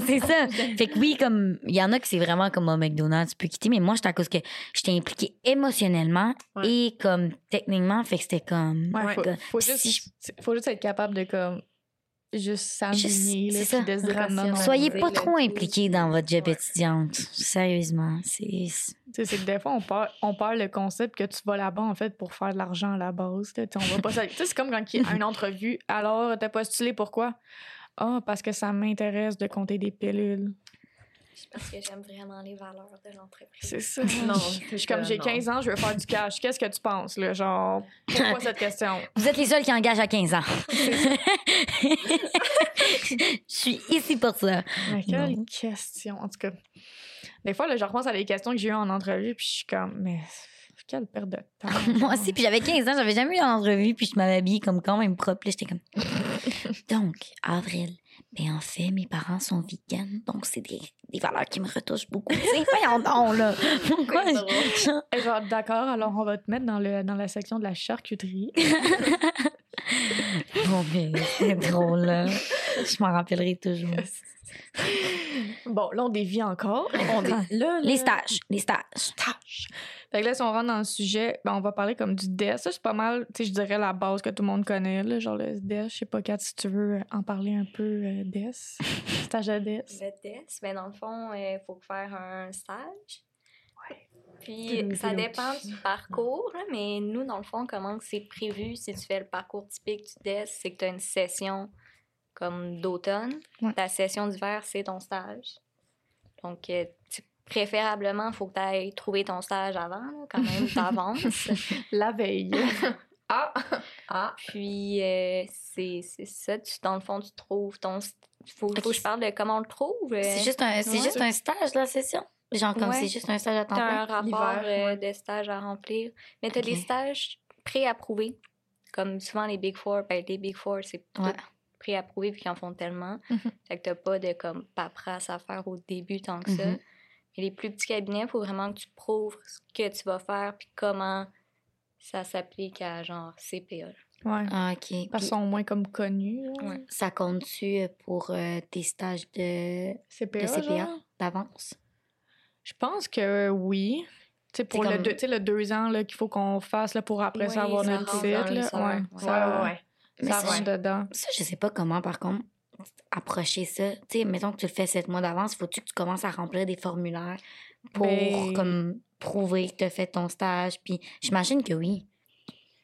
c'est ça. Fait que oui, comme il y en a que c'est vraiment comme au McDonald's, tu peux quitter, mais moi, j'étais à cause que j'étais impliquée émotionnellement Ouais. et comme techniquement, fait que c'était comme. Ouais, Ouais. faut, faut Si juste, faut juste être capable de comme juste là, ça. puis de se Soyez pas trop impliqués dans votre job Ouais. étudiante. Sérieusement, c'est. Tu sais, c'est que des fois, on perd, on perd le concept que tu vas là-bas, en fait, pour faire de l'argent à la base. Tu sais, on va pas ça- tu sais, c'est comme quand il y a une entrevue. Alors, t'as postulé pourquoi? Ah, parce que ça m'intéresse de compter des pilules. Parce que j'aime vraiment les valeurs de l'entreprise. C'est ça. Non, Je suis comme, j'ai 15 ans, je veux faire du cash. Qu'est-ce que tu penses, là? Genre, pourquoi cette question? Vous êtes les seuls qui engagent à 15 ans. Je suis ici pour ça. Mais quelle Non. question? En tout cas, des fois, là, je repense à des questions que j'ai eues en entrevue, puis je suis comme, mais quelle perte de temps. Moi aussi, puis j'avais 15 ans, j'avais jamais eu d'entrevue, puis je m'avais habillée comme quand même propre. là, J'étais comme. Donc, avril, ben en fait, mes parents sont vegan, donc c'est des, des valeurs qui me retouchent beaucoup. Voyons donc, là. Pourquoi? Je- genre, d'accord, alors on va te mettre dans, le, dans la section de la charcuterie. Bon, mais c'est drôle, là. Je m'en rappellerai toujours. bon, là, on dévie encore. On est- là, Les stages, les stages. tâches. Fait que là, si on rentre dans le sujet, ben, on va parler comme du DES. Ça, c'est pas mal, tu sais, je dirais la base que tout le monde connaît, là, genre le DES. Je sais pas, Kat, si tu veux euh, en parler un peu, euh, DES. Stage à DES. Le test, mais dans le fond, il faut faire un stage. Puis ça dépend du parcours, là, mais nous, dans le fond, comment c'est prévu si tu fais le parcours typique du DES, c'est que tu as une session comme d'automne. Ouais. Ta session d'hiver, c'est ton stage. Donc, euh, tu- préférablement, il faut que tu ailles trouver ton stage avant, là, quand même, t'avances. La veille. Ah! Ah! Puis, euh, c'est c'est ça, tu, dans le fond, tu trouves ton... Faut, faut que je parle de comment on le trouve. euh, C'est juste, un, c'est ouais. juste un stage, la session? Genre, comme Ouais. c'est juste un stage à temps T'as plein? un rapport euh, ouais. de stage à remplir. Mais t'as Ok. des stages pré-approuvés. Comme souvent les Big Four, ben les Big Four, c'est. Préapprouvé vu qu'ils en font tellement. Mhm. Fait que t'as pas de comme paperasse à faire au début tant que ça. Mhm. Mais les plus petits cabinets, il faut vraiment que tu prouves ce que tu vas faire puis comment ça s'applique à genre CPA. là. Ouais. Ah, OK. Parce Puis qu'ils sont moins comme connus. Ouais. ça compte-tu pour euh, tes stages de, CPA, de CPA genre? d'avance? Je pense que oui. Tu sais, pour C'est le, comme- deux, le deux ans là, qu'il faut qu'on fasse là, pour après ça Oui, avoir ça notre rentre titre. ouais, ouais. Mais ça ça, rentre dedans. Ça, je sais pas comment, par contre, approcher ça. Tu sais, mettons que tu le fais sept mois d'avance, faut-tu que tu commences à remplir des formulaires pour, Ben- comme, prouver que tu as fait ton stage? Puis j'imagine que oui.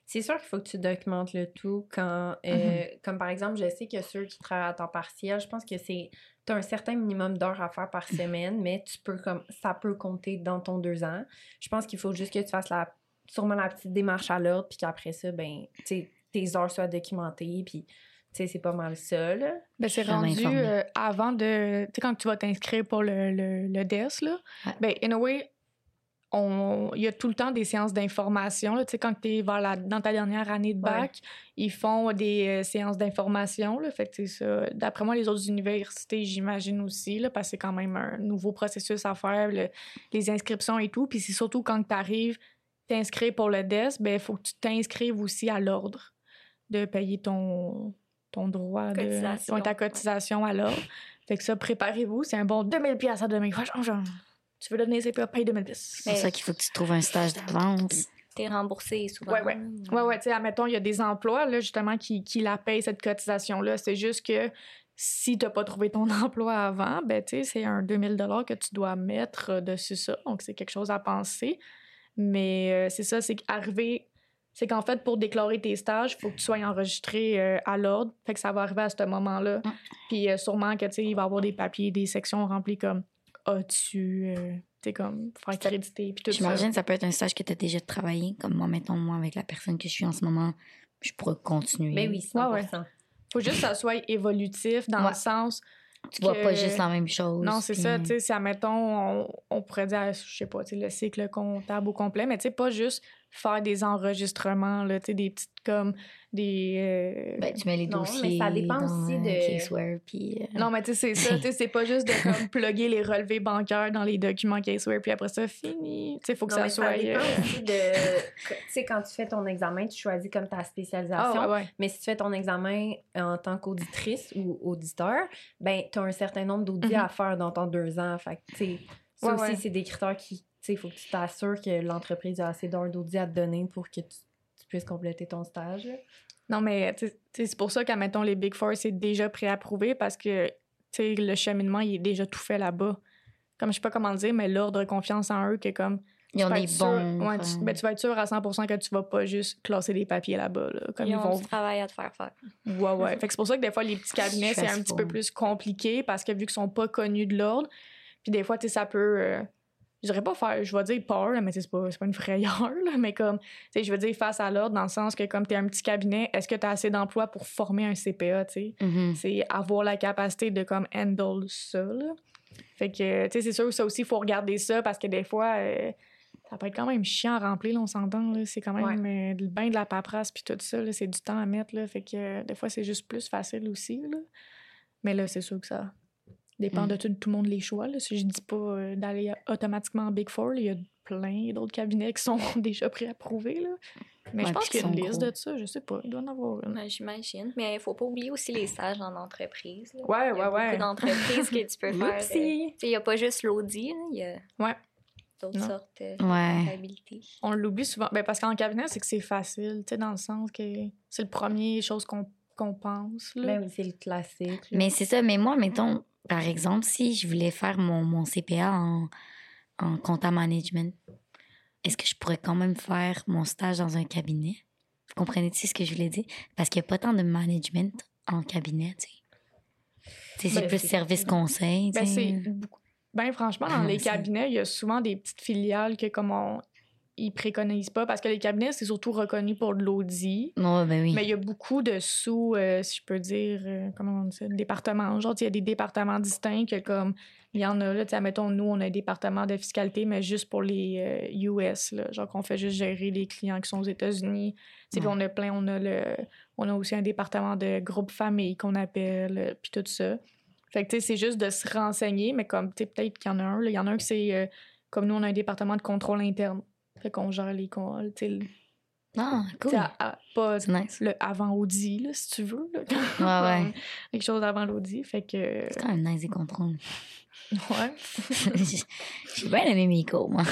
C'est sûr qu'il faut que tu documentes le tout quand, euh, comme par exemple, je sais que ceux qui travaillent à temps partiel, je pense que c'est, tu as un certain minimum d'heures à faire par semaine, mais tu peux comme, ça peut compter dans ton deux ans. Je pense qu'il faut juste que tu fasses la, sûrement la petite démarche à l'ordre, puis qu'après ça, ben, tu sais, tes heures soient documentées, puis, c'est pas mal ça, là. Ben, c'est rendu euh, avant de. Tu sais, quand tu vas t'inscrire pour le, le, le DES, là, Ouais. ben, in a way, on- il y a tout le temps des séances d'information. là. Tu sais, quand tu es dans ta dernière année de bac, ils font des euh, séances d'information. là. Fait que c'est ça. D'après moi, les autres universités, j'imagine aussi, là, parce que c'est quand même un nouveau processus à faire, le- les inscriptions et tout. Puis c'est surtout quand tu arrives t'inscrire pour le DES, ben, il faut que tu t'inscrives aussi à l'ordre de payer ton, ton droit de Cotisation. ta cotisation à l'ordre. Fait que ça, préparez-vous. C'est un bon 2000 pièces à demain. Genre, genre, tu veux donner CPA, paye 2000 pièces. C'est pour ça qu'il faut que tu trouves un stage d'avance. T'es remboursé souvent. Ouais, ouais. là. Ouais, ouais, tu sais, admettons, il y a des emplois, là, justement, qui, qui la payent, cette cotisation-là. C'est juste que si t'as pas trouvé ton emploi avant, ben, tu sais, c'est un 2000 que tu dois mettre euh, dessus ça. Donc, c'est quelque chose à penser. Mais euh, c'est ça, c'est qu'arriver... C'est qu'en fait, pour déclarer tes stages, il faut que tu sois enregistré euh, à l'ordre. Fait que ça va arriver à ce moment-là. Mm. Puis euh, sûrement que, tu sais, il va y avoir des papiers, des sections remplies comme as-tu, euh, tu sais, comme faire créditer, puis tout ça. J'imagine que ça peut être un stage que tu as déjà travaillé. Comme moi, mettons, moi, avec la personne que je suis en ce moment, je pourrais continuer. Mais oui, 100%. Ouais, faut juste que ça soit évolutif dans Ouais. le sens Tu vois pas juste la même chose. Non, c'est puis- ça, tu sais, si, admettons, on, on pourrait dire, je sais pas, tu sais, le cycle comptable au complet, mais tu sais, pas juste faire des enregistrements, là, tu sais, des petites comme des... euh, Ben, tu mets les Non, mais dossiers ça dépend dans aussi euh, de- Caseware, puis... euh, Non, mais tu sais, c'est ça, tu sais, c'est pas juste de comme plugger les relevés bancaires dans les documents Caseware, puis après ça, fini. Tu sais, faut que Non, ça mais soit... ça dépend euh, aussi de. Tu sais, quand tu fais ton examen, tu choisis comme ta spécialisation. Ah, ouais, ouais. Mais si tu fais ton examen en tant qu'auditrice ou auditeur, ben, tu as un certain nombre d'audits Mhm. à faire dans ton deux ans. Fait tu sais, ça Ouais, aussi, ouais. c'est des critères qui. Tu sais, il faut que tu t'assures que l'entreprise a assez d'heures d'audit à te donner pour que tu, tu puisses compléter ton stage. là. Non, mais c'est pour ça qu'admettons, les Big Four, c'est déjà préapprouvé parce que, tu sais, le cheminement, il est déjà tout fait là-bas. Comme, je sais pas comment le dire, mais l'ordre de confiance en eux, que comme... Ils ont tu vas des être sûr- bons... ouais, tu, ben, tu vas être sûr à 100 que tu vas pas juste classer des papiers là-bas, là. Comme Ils ils, ont vont... du travail à te faire faire. Ouais, ouais. fait que c'est pour ça que des fois, les petits cabinets, c'est un petit peu plus compliqué parce que vu qu'ils sont pas connus de l'ordre, puis des fois, tu sais, ça peut... euh, je dirais pas faire, je vais dire peur, là, mais c'est pas, pas une frayeur, là, mais comme, tu sais, je veux dire face à l'ordre dans le sens que comme tu es un petit cabinet, est-ce que tu as assez d'emplois pour former un CPA, tu sais? mhm. c'est avoir la capacité de comme handle ça là. Fait que tu sais c'est sûr ça aussi il faut regarder ça parce que des fois euh, ça peut être quand même chiant à remplir là, on s'entend là, c'est quand même euh, le bain de la paperasse puis tout ça c'est du temps à mettre là, fait que euh, des fois c'est juste plus facile aussi là. Mais là c'est sûr que ça dépend Mm. de tout, tout le monde les choix là. Si je dis pas euh, d'aller automatiquement en Big Four, là, il y a plein d'autres cabinets qui sont déjà préapprouvés là. Mais Ouais, je pense qu'il y a une sont liste gros. de ça, je sais pas, il doit en avoir une. Ben, J'imagine. Mais il faut pas oublier aussi les stages en entreprise. là. Ouais, Il y a ouais, ouais. beaucoup d'entreprises que tu peux faire. euh, Il n'y a pas juste l'audit, là, il y a Ouais. d'autres sortes de Ouais. comptabilité. On l'oublie souvent. Ben, parce qu'en cabinet, c'est que c'est facile, tu sais, dans le sens que c'est le premier chose qu'on qu'on pense. Là. Ben oui, c'est le classique. là. Mais c'est ça. Mais moi, mettons, par exemple, si je voulais faire mon, mon CPA en, en compta management, est-ce que je pourrais quand même faire mon stage dans un cabinet? Vous comprenez-tu ce que je voulais dire? Parce qu'il n'y a pas tant de management en cabinet, tu sais. C'est Ben, plus service-conseil, tu Ben, sais. ben, franchement, dans Ah, les cabinets, il y a souvent des petites filiales que, comme on. Ils préconisent pas parce que les cabinets, c'est surtout reconnu pour de l'audit. Ben oui. Mais il y a beaucoup de sous, euh, si je peux dire, euh, comment on dit ça, départements. Genre, il y a des départements distincts que comme il y en a là, tu sais, mettons, nous, on a un département de fiscalité, mais juste pour les US, là, genre qu'on fait juste gérer les clients qui sont aux États-Unis. Puis on a plein, on a le, on a aussi un département de groupe famille qu'on appelle, euh, puis tout ça. Fait que tu sais, c'est juste de se renseigner, mais comme tu sais, peut-être qu'il y en a un, il y en a un qui c'est euh, comme nous, on a un département de contrôle interne. Fait qu'on gère les con- tu Ah, cool. sais, à- à- pas nice. le avant audit là, si tu veux là. Ouais, ouais. quelque chose avant l'audit fait que C'est quand même nice, les contrôles. ouais J'ai bien aimé mes cours, moi.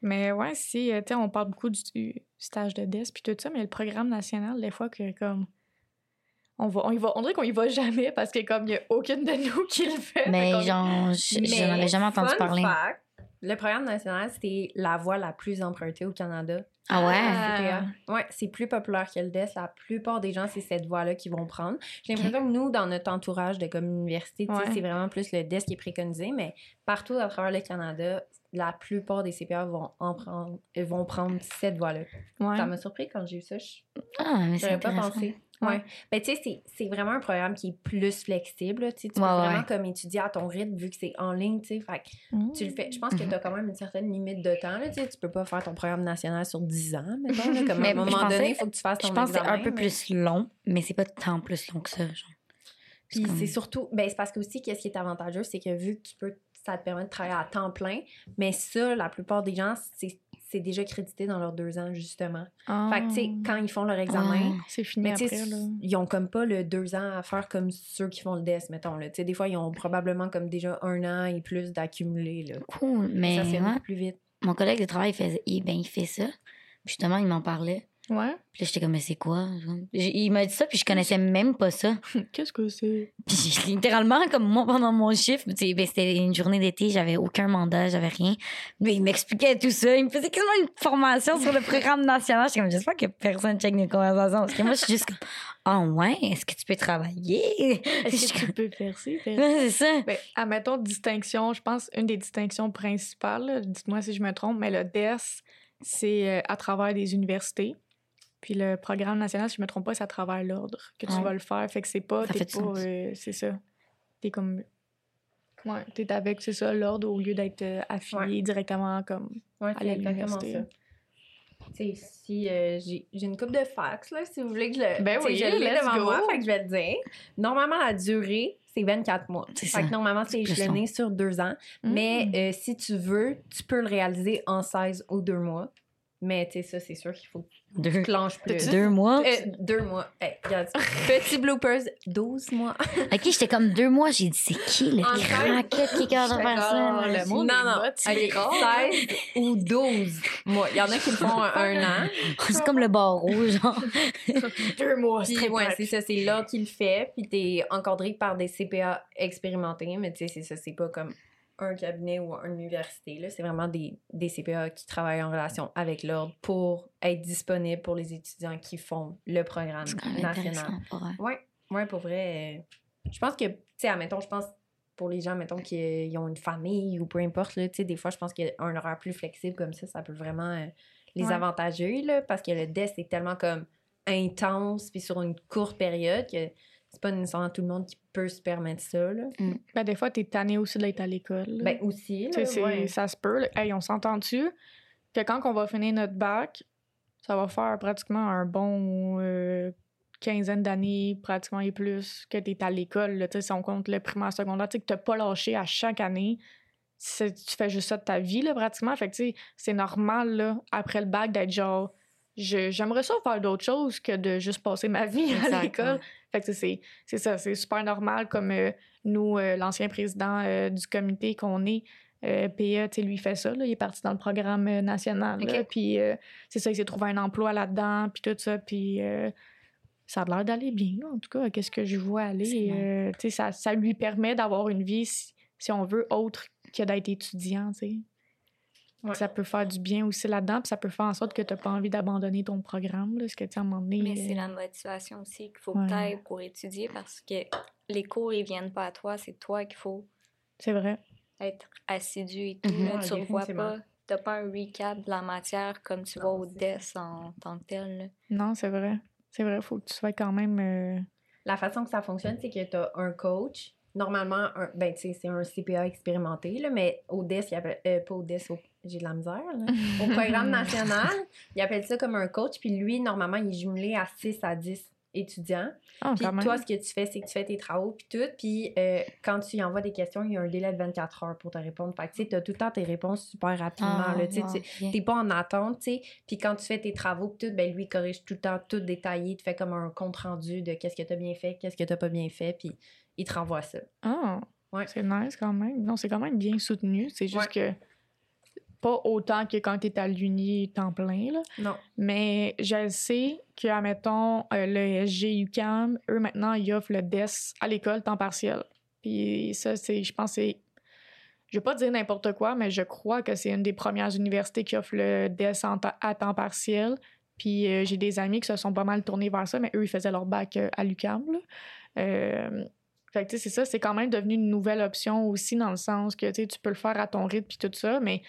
mais ouais si euh, tu sais on parle beaucoup du, du stage de DES puis tout ça mais le programme national des fois que comme on va on y va on dirait qu'on y va jamais parce que comme il y a aucune de nous qui le fait Mais genre, j'en avais jamais entendu parler. fact, le programme national, c'est la voie la plus empruntée au Canada. Ah ouais? CPA. Ouais, c'est plus populaire que le DES. La plupart des gens, c'est cette voie-là qu'ils vont prendre. J'ai l'impression que nous, dans notre entourage de comme université, Ouais. c'est vraiment plus le DES qui est préconisé, mais partout à travers le Canada, la plupart des CPA vont en prendre, euh, vont prendre cette voie-là. ouais. Ça m'a surpris quand j'ai vu ça. Je Ah, mais c'est n'aurais pas pensé. Ouais. Ben, tu sais, c'est- vraiment un programme qui est plus flexible. là, Tu peux Ouais, vraiment ouais. comme étudier à ton rythme vu que c'est en ligne. Fait que Mmh. tu le fais. Je pense que Mhm. tu as quand même une certaine limite de temps. Là, tu peux pas faire ton programme national sur 10 ans, mettons. Là, comme Mais à un moment pensais- donné, il faut que tu fasses ton Je pense que c'est un peu mais- plus long, mais c'est pas tant plus long que ça. Genre. Puis comme- c'est surtout, ben, c'est parce que aussi, qu'est-ce qui est avantageux, c'est que vu que tu peux, ça te permet de travailler à temps plein, mais ça, la plupart des gens, c'est c'est déjà crédité dans leurs deux ans, justement. Ah. Fait que, tu sais, quand ils font leur examen, Ah. c'est fini après là ils ont comme pas le deux ans à faire comme ceux qui font le DES, mettons. Là. Tu sais, des fois, ils ont probablement comme déjà un an et plus d'accumuler. là. Cool, mais ça ouais, beaucoup plus vite. mon collègue de travail, il, faisait, il, ben, il fait ça. Justement, il m'en parlait. Ouais Puis là, j'étais comme, mais c'est quoi? Il m'a dit ça, puis je connaissais même pas ça. qu'est-ce que c'est? Puis littéralement, comme moi, pendant mon chiffre, ben, c'était une journée d'été, j'avais aucun mandat, j'avais rien. Mais il m'expliquait tout ça. Il me faisait quasiment une formation sur le programme national. J'étais comme, j'espère que personne check mes conversations. Parce que moi, je suis juste comme, ah ouais, est-ce que tu peux travailler? est-ce que tu peux percer faire Ouais, c'est ça. Ben, admettons, distinction, je pense, une des distinctions principales, dites-moi si je me trompe, mais le DES, c'est euh, à travers des universités. Puis le programme national, si je me trompe pas, c'est à travers l'ordre que tu Ouais. vas le faire. Fait que c'est pas, Ça fait pas, euh, c'est ça. T'es comme, ouais, t'es avec, c'est ça, l'ordre au lieu d'être euh, affilié directement comme Ouais, à l'université. ça. Tu sais, si euh, j'ai j'ai une coupe de fax, là, si vous voulez que je le. Ben oui, je l'ai devant go. moi, fait que je vais le dire. Normalement, la durée, c'est 24 mois. C'est Fait ça. que normalement, c'est échelonné sur deux ans. Mais Mm. euh, si tu veux, tu peux le réaliser en 16 ou deux mois. Mais tu sais, ça, c'est sûr qu'il faut Deux, tu clenches plus. Deux mois? Euh, deux mois. Hey, regarde ça. Petit bloopers, 12 mois. Ok, j'étais comme deux mois. J'ai dit, c'est qui le craquette qui est capable de faire ça? Le monde non, non. mode, c'est Ok, rare. 16 ou 12 mois. Il y en a qui le font un, un an. C'est comme le barreau, genre. deux mois, c'est Puis, très ouais, c'est ça, c'est là qu'il le fait. Puis t'es encadré par des CPA expérimentés. Mais tu sais, c'est ça, c'est pas comme un cabinet ou une université. C'est vraiment des, des CPA qui travaillent en relation avec l'ordre pour être disponibles pour les étudiants qui font le programme national. vrai. Ouais, pour vrai. euh, Je pense que, tu sais, admettons, je pense pour les gens, mettons, qui euh, ont une famille ou peu importe, là, tu sais, des fois, je pense qu'un horaire plus flexible comme ça, ça peut vraiment euh, les Ouais. avantager, là, parce que le DES est tellement comme intense, puis sur une courte période, que c'est pas nécessairement tout le monde qui peut se permettre ça, là. Ben, des fois, t'es tanné aussi d'être à l'école. Ben, aussi, Tu sais, là, ouais. ça se peut. là. Hey, on s'entend-tu que quand on va finir notre bac, ça va faire pratiquement un bon euh, quinzaine d'années, pratiquement et plus, que tu es à l'école. là. Tu sais, Si on compte le primaire, secondaire, tu sais, que tu pas lâché à chaque année. Tu fais juste ça de ta vie, là, pratiquement. Fait que, tu sais, c'est normal, là, après le bac, d'être genre, j'aimerais ça faire d'autres choses que de juste passer ma vie à l'école. Fait que c'est c'est ça, c'est super normal comme euh, nous, euh, l'ancien président euh, du comité qu'on est, tu sais, lui, fait ça. Là, il est parti dans le programme national. là. Puis c'est ça, il s'est trouvé un emploi là-dedans, puis tout ça. Puis ça a l'air d'aller bien, là, en tout cas, qu'est-ce que je vois aller. ça, ça lui permet d'avoir une vie, si, si on veut, autre que d'être étudiant, tu sais. Ouais. Ça peut faire du bien aussi là-dedans, puis ça peut faire en sorte que tu n'as pas envie d'abandonner ton programme. Là, ce que tu moment donné. Mais c'est euh, la motivation aussi qu'il faut Ouais. que tu pour étudier parce que les cours, ils viennent pas à toi, c'est toi qu'il faut C'est vrai. être assidu et tout. Mhm. là, tu revois définitivement. pas t'as pas un recap de la matière comme tu vois au DES en tant que tel. là. Non, c'est vrai. C'est vrai, faut que tu sois quand même. euh, La façon que ça fonctionne, c'est que tu as un coach. Normalement, un, ben, c'est un CPA expérimenté, là, mais au DES, il appelle, euh, pas au DES, au- j'ai de la misère. là. Au programme national, il appelle ça comme un coach, puis lui, normalement, il est jumelé à 6 à 10 étudiants. Ah, Puis toi, ce que tu fais, c'est que tu fais tes travaux, puis tout. Puis euh, quand tu y envoies des questions, il y a un délai de 24 heures pour te répondre. Fait que tu sais, t'as tout le temps tes réponses super rapidement. Ah, tu wow, tu-. T'es pas en attente, tu sais. Puis quand tu fais tes travaux, puis tout, ben lui, il corrige tout le temps, tout détaillé. Il te fait comme un compte-rendu de qu'est-ce que t'as bien fait, qu'est-ce que t'as pas bien fait, puis il te renvoie ça. Ah, Ouais. c'est nice quand même. Non, c'est quand même bien soutenu. C'est juste que pas autant que quand tu es à l'Uni temps plein, là. Non. Mais je sais que, admettons, euh, le SG UCAM, eux, maintenant, ils offrent le DES à l'école temps partiel. Puis ça, c'est, je pense, c'est. Je vais pas dire n'importe quoi, mais je crois que c'est une des premières universités qui offre le DES à temps partiel. Puis euh, j'ai des amis qui se sont pas mal tournés vers ça, mais eux, ils faisaient leur bac euh, à l'UCAM. Euh, fait que, tu sais, c'est ça, c'est quand même devenu une nouvelle option aussi, dans le sens que, tu sais, tu peux le faire à ton rythme puis tout ça, mais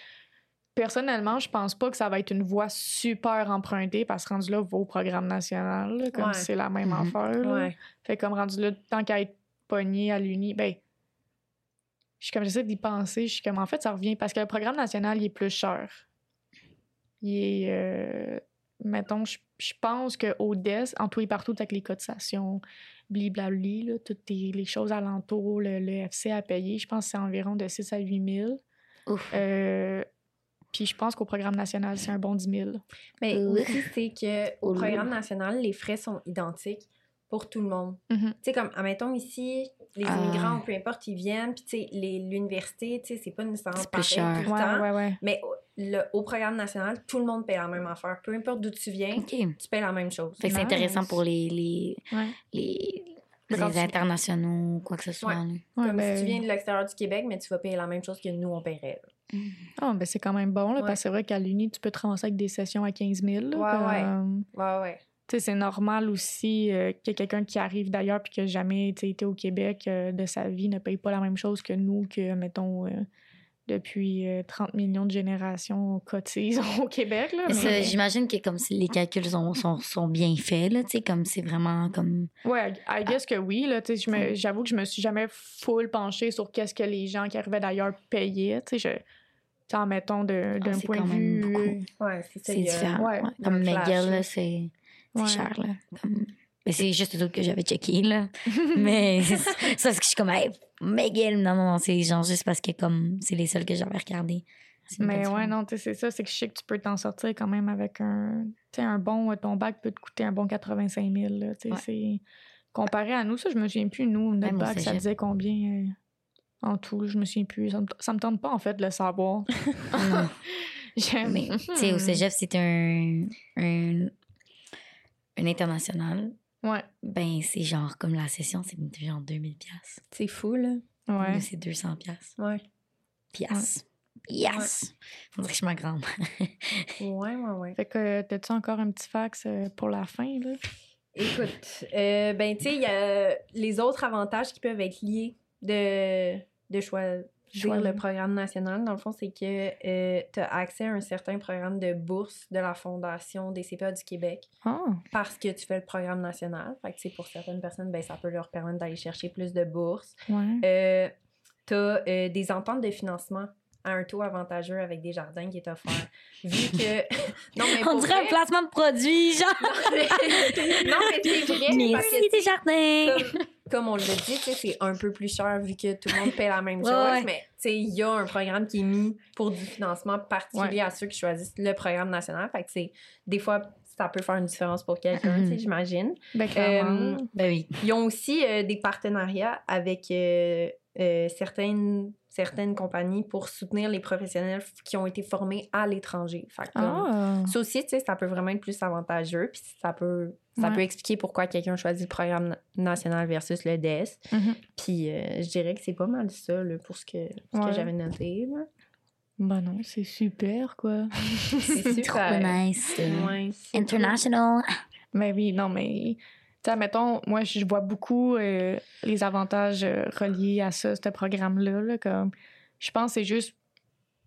personnellement, je pense pas que ça va être une voie super empruntée parce que rendu là, va au programme national, là, comme Ouais. c'est la même Mhm. affaire. là. Ouais. Fait comme rendu là, tant qu'à être pogné à l'Uni, ben, je suis comme j'essaie d'y penser, je suis comme en fait, ça revient parce que le programme national, il est plus cher. Il est, euh, mettons, je, je pense qu'au DES, en tout et partout, avec les cotisations, bliblabli, là, toutes les, les choses alentours, le, le FC à payer, je pense que c'est environ de 6 à 8 000. Ouf. Euh, puis je pense qu'au programme national, c'est un bon 10 000. Mais Euh. aussi, c'est que au là. programme national, les frais sont identiques pour tout le monde. Mhm. Tu sais, comme, admettons ici, les Ah. immigrants, peu importe, ils viennent, puis tu sais, les- l'université, tu sais, c'est pas nécessairement pareil cher. tout le Ouais, temps. ouais, ouais. Mais au, le- au programme national, tout le monde paye la même affaire. Peu importe d'où tu viens, tu payes la même chose. Fait que c'est intéressant pour les, les, Ouais. les, les internationaux, quoi que ce soit. Ouais. là. Ouais, Comme ben- si tu viens de l'extérieur du Québec, mais tu vas payer la même chose que nous, on paierait. là. Ah, ben c'est quand même bon, là, Ouais. parce que c'est vrai qu'à l'Uni, tu peux te ramasser avec des sessions à 15 000. là, Ouais, ouais. comme- Ouais, ouais. Tu sais, c'est normal aussi euh, que quelqu'un qui arrive d'ailleurs puis qui n'a jamais été au Québec euh, de sa vie ne paye pas la même chose que nous, que, mettons, euh, depuis euh, 30 millions de générations cotisent au Québec. Mais J'imagine que comme si les calculs sont, sont, sont bien faits, là, tu sais, comme c'est vraiment comme... Ouais, I guess que oui. Là, tu sais, je me- j'avoue que je me suis jamais full penchée sur qu'est-ce que les gens qui arrivaient d'ailleurs payaient. Tu sais, je- en mettons de- d'un Ah, c'est point quand de même vue. beaucoup. euh, Ouais, c'est différent. ouais, ouais. Comme McGill, là. c'est cher, là. Comme- Mais c'est juste les autres que j'avais checké, là. Mais ça, c'est que je suis comme, hey, McGill, non, non, non, c'est genre juste parce que comme c'est les seuls que j'avais regardés. Mais ouais, non, tu sais, c'est ça, c'est que je sais que tu peux t'en sortir quand même avec un. Tu sais, un bon. Ton bac peut te coûter un bon 85 000. Là, tu sais, Ouais. c'est. Comparé à nous, ça, je me souviens plus, nous, notre bac, ça disait combien euh, en tout, je me souviens plus. Ça me, ça me tente pas, en fait, de le savoir. J'aime. Mais, tu sais, au cégep, c'est un, un, un international. Ouais. Ben, c'est genre, comme la session, c'est genre 2000 piastres. C'est fou, là. Ouais. Nous, c'est 200 piastres. Ouais. Piastres. Yes! Faudrait que je m'aggrande. Ouais, ouais, ouais. Fait que, t'as-tu encore un petit fax euh, pour la fin, là? Écoute, euh, ben, tu sais, il y a les autres avantages qui peuvent être liés de, de choisir le programme national. Dans le fond, c'est que tu as accès à un certain programme de bourse de la Fondation des CPA du Québec Ah, parce que tu fais le programme national. Fait que, pour certaines personnes, ben, ça peut leur permettre d'aller chercher plus de bourses. ouais. Euh, tu as des ententes de financement à un taux avantageux avec des jardins qui est offert. Vu que. non, mais On dirait un placement de produit, genre. non, mais c'est vrai. parce que, Merci, tes jardins! Comme, on l'a dit, c'est un peu plus cher vu que tout le monde paie la même chose. ouais. Mais il y a un programme qui est mis pour du financement particulier à ceux qui choisissent le programme national. Fait que des fois, ça peut faire une différence pour quelqu'un, Mhm. j'imagine. Ben, clairement. Euh, Ben oui. Ils ont aussi euh, des partenariats avec euh, certaines, certaines compagnies pour soutenir les professionnels qui ont été formés à l'étranger. Fait que, comme, ah. ça aussi, tu sais, ça peut vraiment être plus avantageux. Puis ça peut, ça Ouais. peut expliquer pourquoi quelqu'un choisit le programme na- national versus le DES. Mhm. Puis euh, je dirais que c'est pas mal ça là, pour ce que, ce que Ouais. j'avais noté. là. Ben non, c'est super, quoi. C'est Trop nice. Ouais, International. Mais oui, non, mais. Tu sais, mettons, moi, je vois beaucoup euh, les avantages euh, reliés à ça, ce programme-là. là, comme, je pense que c'est juste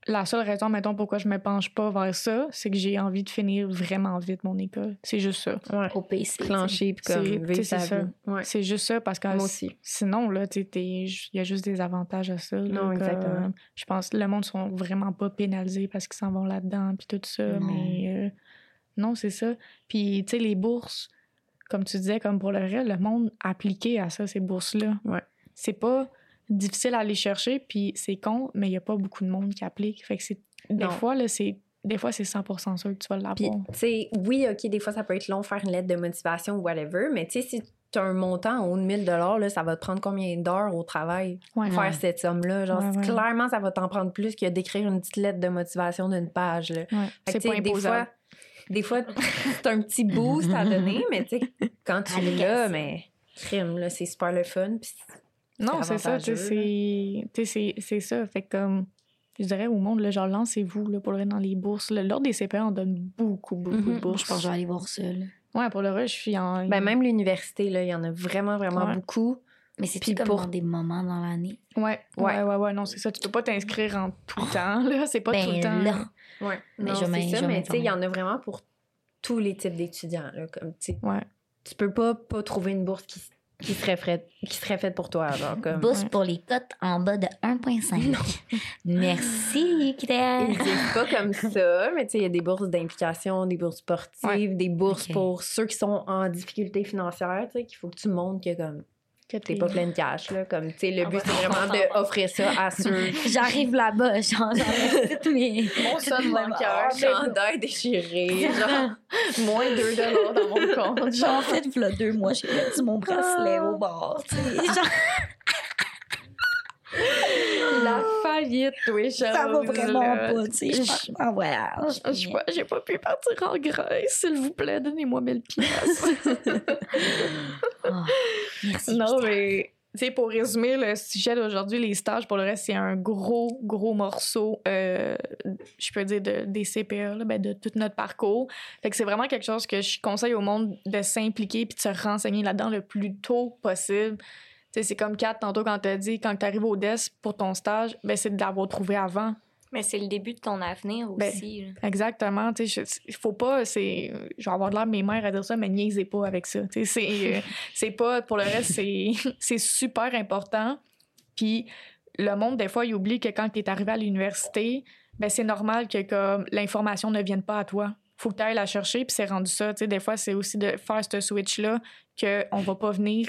la seule raison, mettons, pourquoi je me penche pas vers ça, c'est que j'ai envie de finir vraiment vite mon école. C'est juste ça. Ouais. Au PC. Clencher, puis comme C'est- vivre tu sais, sa c'est ça. vie. Ouais. C'est juste ça parce que Moi aussi. sinon, là, il y a juste des avantages à ça. là, Non, exactement. euh, je pense que le monde sont vraiment pas pénalisés parce qu'ils s'en vont là-dedans, puis tout ça. Non. Mais euh, non, c'est ça. Puis, tu sais, les bourses, comme tu disais, comme pour le reste, le monde appliqué à ça, ces bourses-là. Ouais. C'est pas difficile à aller chercher, puis c'est con, mais il y a pas beaucoup de monde qui applique. Fait que c'est. Des fois, là, c'est. Des fois, c'est 100% sûr que tu vas l'avoir. oui, OK, des fois, ça peut être long faire une lettre de motivation ou whatever, mais tu sais, si tu as un montant en haut de 1000 là, ça va te prendre combien d'heures au travail Ouais. faire cette somme-là? Genre, Ouais, clairement, ça va t'en prendre plus que d'écrire une petite lettre de motivation d'une page, là. Fait que, pas des fois, des fois, c'est un petit boost à donner, mais tu sais, quand tu Allez, l'as, yes. mais crime, là, c'est super le fun. Non, c'est ça, tu sais, c'est tu sais, c'est c'est ça. Fait que, comme, je dirais au monde, là, genre, lancez-vous, là, pour le reste, dans les bourses. là. L'ordre des CPA en donne beaucoup, beaucoup de bourses. je pense que je vais aller voir ça. là. Ouais, pour le reste, je suis en... Ben, même l'université, là, il y en a vraiment, vraiment Ouais. beaucoup. Mais c'est comme pour- des moments dans l'année? Ouais, ouais, Ouais. ouais, ouais, non, c'est ça. Tu peux pas t'inscrire en tout temps, là. C'est pas Ben tout le temps. là. Ouais. Mais non, je m'in- c'est ça, mais tu sais, il y en a vraiment pour tous les types d'étudiants, là, comme, tu sais, Ouais. tu peux pas pas trouver une bourse qui, qui serait faite qui serait faite pour toi comme Bourse Ouais. pour les cotes en bas de 1,5. Merci, Claire. disent pas comme ça mais tu sais il y a des bourses d'implication des bourses sportives des bourses pour ceux qui sont en difficulté financière tu sais qu'il faut que tu montres que comme Que t'es pas plein de cash là comme tu sais le Ah but c'est vraiment d'offrir ça à ceux J'arrive là-bas, genre, toutes mes. Mon son de mon cœur. chandail déchiré genre moins 2 dollars dans mon compte Genre, en fait, voilà deux mois, j'ai perdu mon bracelet au bord. tu sais, Genre, La faillite, oui, ça va vraiment pas, tu sais. Je en voyage. J'ai pas pu partir en Grèce. S'il vous plaît, donnez-moi 1000 pièces. Oh, merci. non, mais... Tu sais, pour résumer le sujet d'aujourd'hui, les stages, pour le reste, c'est un gros, gros morceau, euh, je peux dire, de, des CPA, là, ben, de tout notre parcours. Fait que c'est vraiment quelque chose que je conseille au monde de s'impliquer puis de se renseigner là-dedans le plus tôt possible. C'est comme Kat, tantôt, quand t'as dit, quand t'arrives au desk pour ton stage, ben, c'est de l'avoir trouvé avant. Mais c'est le début de ton avenir Ben, aussi. Exactement. Il faut pas, c'est, je vais avoir de l'air de mes mères à dire ça, mais niaisez pas avec ça. Tu sais, c'est, euh, c'est pas, pour le reste, c'est, c'est super important. Puis le monde, des fois, il oublie que quand tu es arrivé à l'université, ben c'est normal que comme l'information ne vienne pas à toi. Faut que tu ailles la chercher, puis c'est rendu ça. Tu sais, des fois, c'est aussi de faire ce switch-là qu'on va pas venir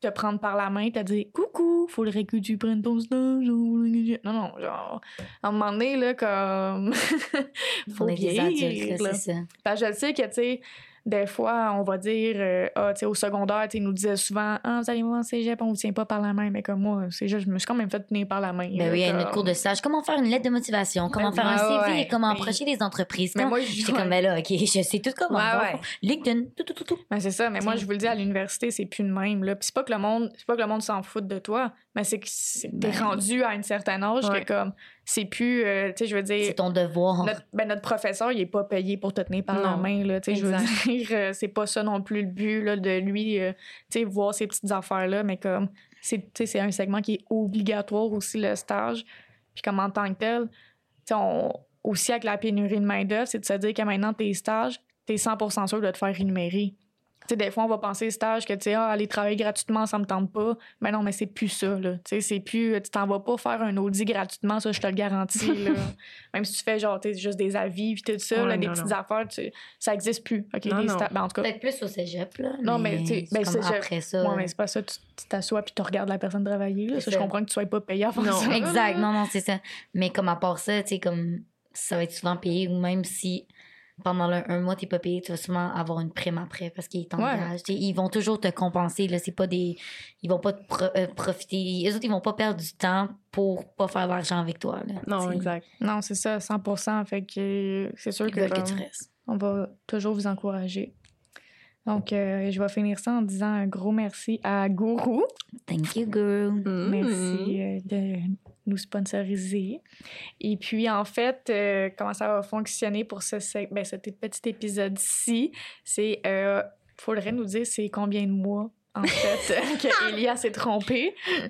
te prendre par la main, te dire coucou, faudrait que tu prennes ton stage. Non, non, genre, à un moment donné, là, comme. faut On est des vieillir, adultes, là, là. c'est ça. Je le sais que, tu sais, des fois, on va dire, euh, ah, tu sais, au secondaire, tu nous disaient souvent, ah, vous allez voir, cégep, on vous tient pas par la main. Mais comme moi, c'est juste, je me suis quand même fait tenir par la main. Ben là, oui, il y a comme- notre cours de stage. Comment faire une lettre de motivation? Comment Ben faire un CV? ouais. Comment Mais- approcher les entreprises? Mais Comment- moi, J'étais comme, ben là, OK, je sais tout comment. Ouais. LinkedIn, tout, tout, tout, tout. Ben, c'est ça, mais moi, je vous le dis, à l'université, c'est plus de même. Là. Puis c'est pas que le monde, c'est pas que le monde s'en fout de toi, mais c'est que t'es Ben. rendu à un certain âge que, comme, c'est plus, euh, tu sais, je veux dire. C'est ton devoir. Notre, ben, notre professeur, il est pas payé pour te tenir par la main. Là, tu sais, je veux dire, euh, c'est pas ça non plus le but là, de lui, euh, tu sais, voir ces petites affaires-là, mais comme, c'est, tu sais, c'est un segment qui est obligatoire aussi, le stage. Puis comme en tant que tel, tu sais, on- aussi avec la pénurie de main-d'œuvre, c'est de se dire que maintenant, tes stages, t'es 100% sûr de te faire rémunérer. Tu sais, des fois, on va penser stage que, tu sais, ah, aller travailler gratuitement, ça me tente pas. Mais non, mais c'est plus ça, là. Tu sais, c'est plus, tu t'en vas pas faire un audit gratuitement, ça, je te le garantis, là. Même si tu fais, genre, tu sais, juste des avis, puis tout ça, Ouais, là, des non, petites non. affaires, tu- ça existe plus. OK, Non, les non. sta- ben, en tout cas, Peut-être plus au cégep, là. Non, mais, tu sais, ben, cégep, après ça. ouais, mais c'est pas ça, tu t'assois puis tu regardes la personne travailler, là. Ça, je comprends que tu sois pas payé à faire Non, ça. là. Exact, non, non, c'est ça. Mais comme à part ça, tu sais, comme ça va être souvent payé, ou même si pendant le- un mois, t'es pas payé, tu vas souvent avoir une prime après parce qu'ils t'engagent. Ils vont toujours te compenser, là. C'est pas des. Ils vont pas te pro- euh, profiter. Eux autres, ils vont pas perdre du temps pour pas faire d'argent avec toi, là. non exact Non, c'est ça, 100 Fait que c'est sûr Ils que, tu restes. on va toujours vous encourager. Donc, euh, je vais finir ça en disant un gros merci à Gourou. Thank you, girl. Mm. Merci euh, de nous sponsoriser. Et puis, en fait, euh, comment ça va fonctionner pour ce, ben, ce petit épisode-ci, c'est... Euh, faudrait nous dire c'est combien de mois, en fait, que Elia s'est trompée.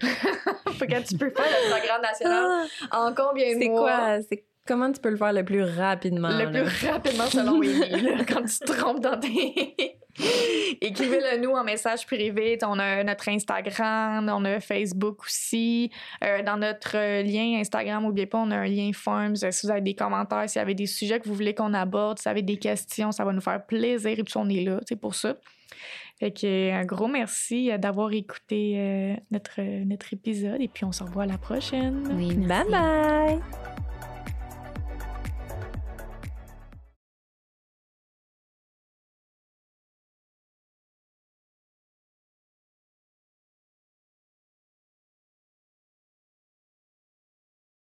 Faut que tu peux faire le programme national en combien de c'est mois? quoi c'est Comment tu peux le faire le plus rapidement? Le là? plus rapidement selon Amy, là, quand tu te trompes dans tes... Écrivez-le nous en message privé. On a notre Instagram, on a Facebook aussi. Euh, dans notre euh, lien Instagram, n'oubliez pas, on a un lien Forms. Euh, Si vous avez des commentaires, s'il y avait des sujets que vous voulez qu'on aborde, si vous avez des questions, ça va nous faire plaisir. Et puis on est là, c'est pour ça. Fait que, un gros merci d'avoir écouté euh, notre, notre épisode et puis on se revoit à la prochaine. Oui, merci. Bye bye!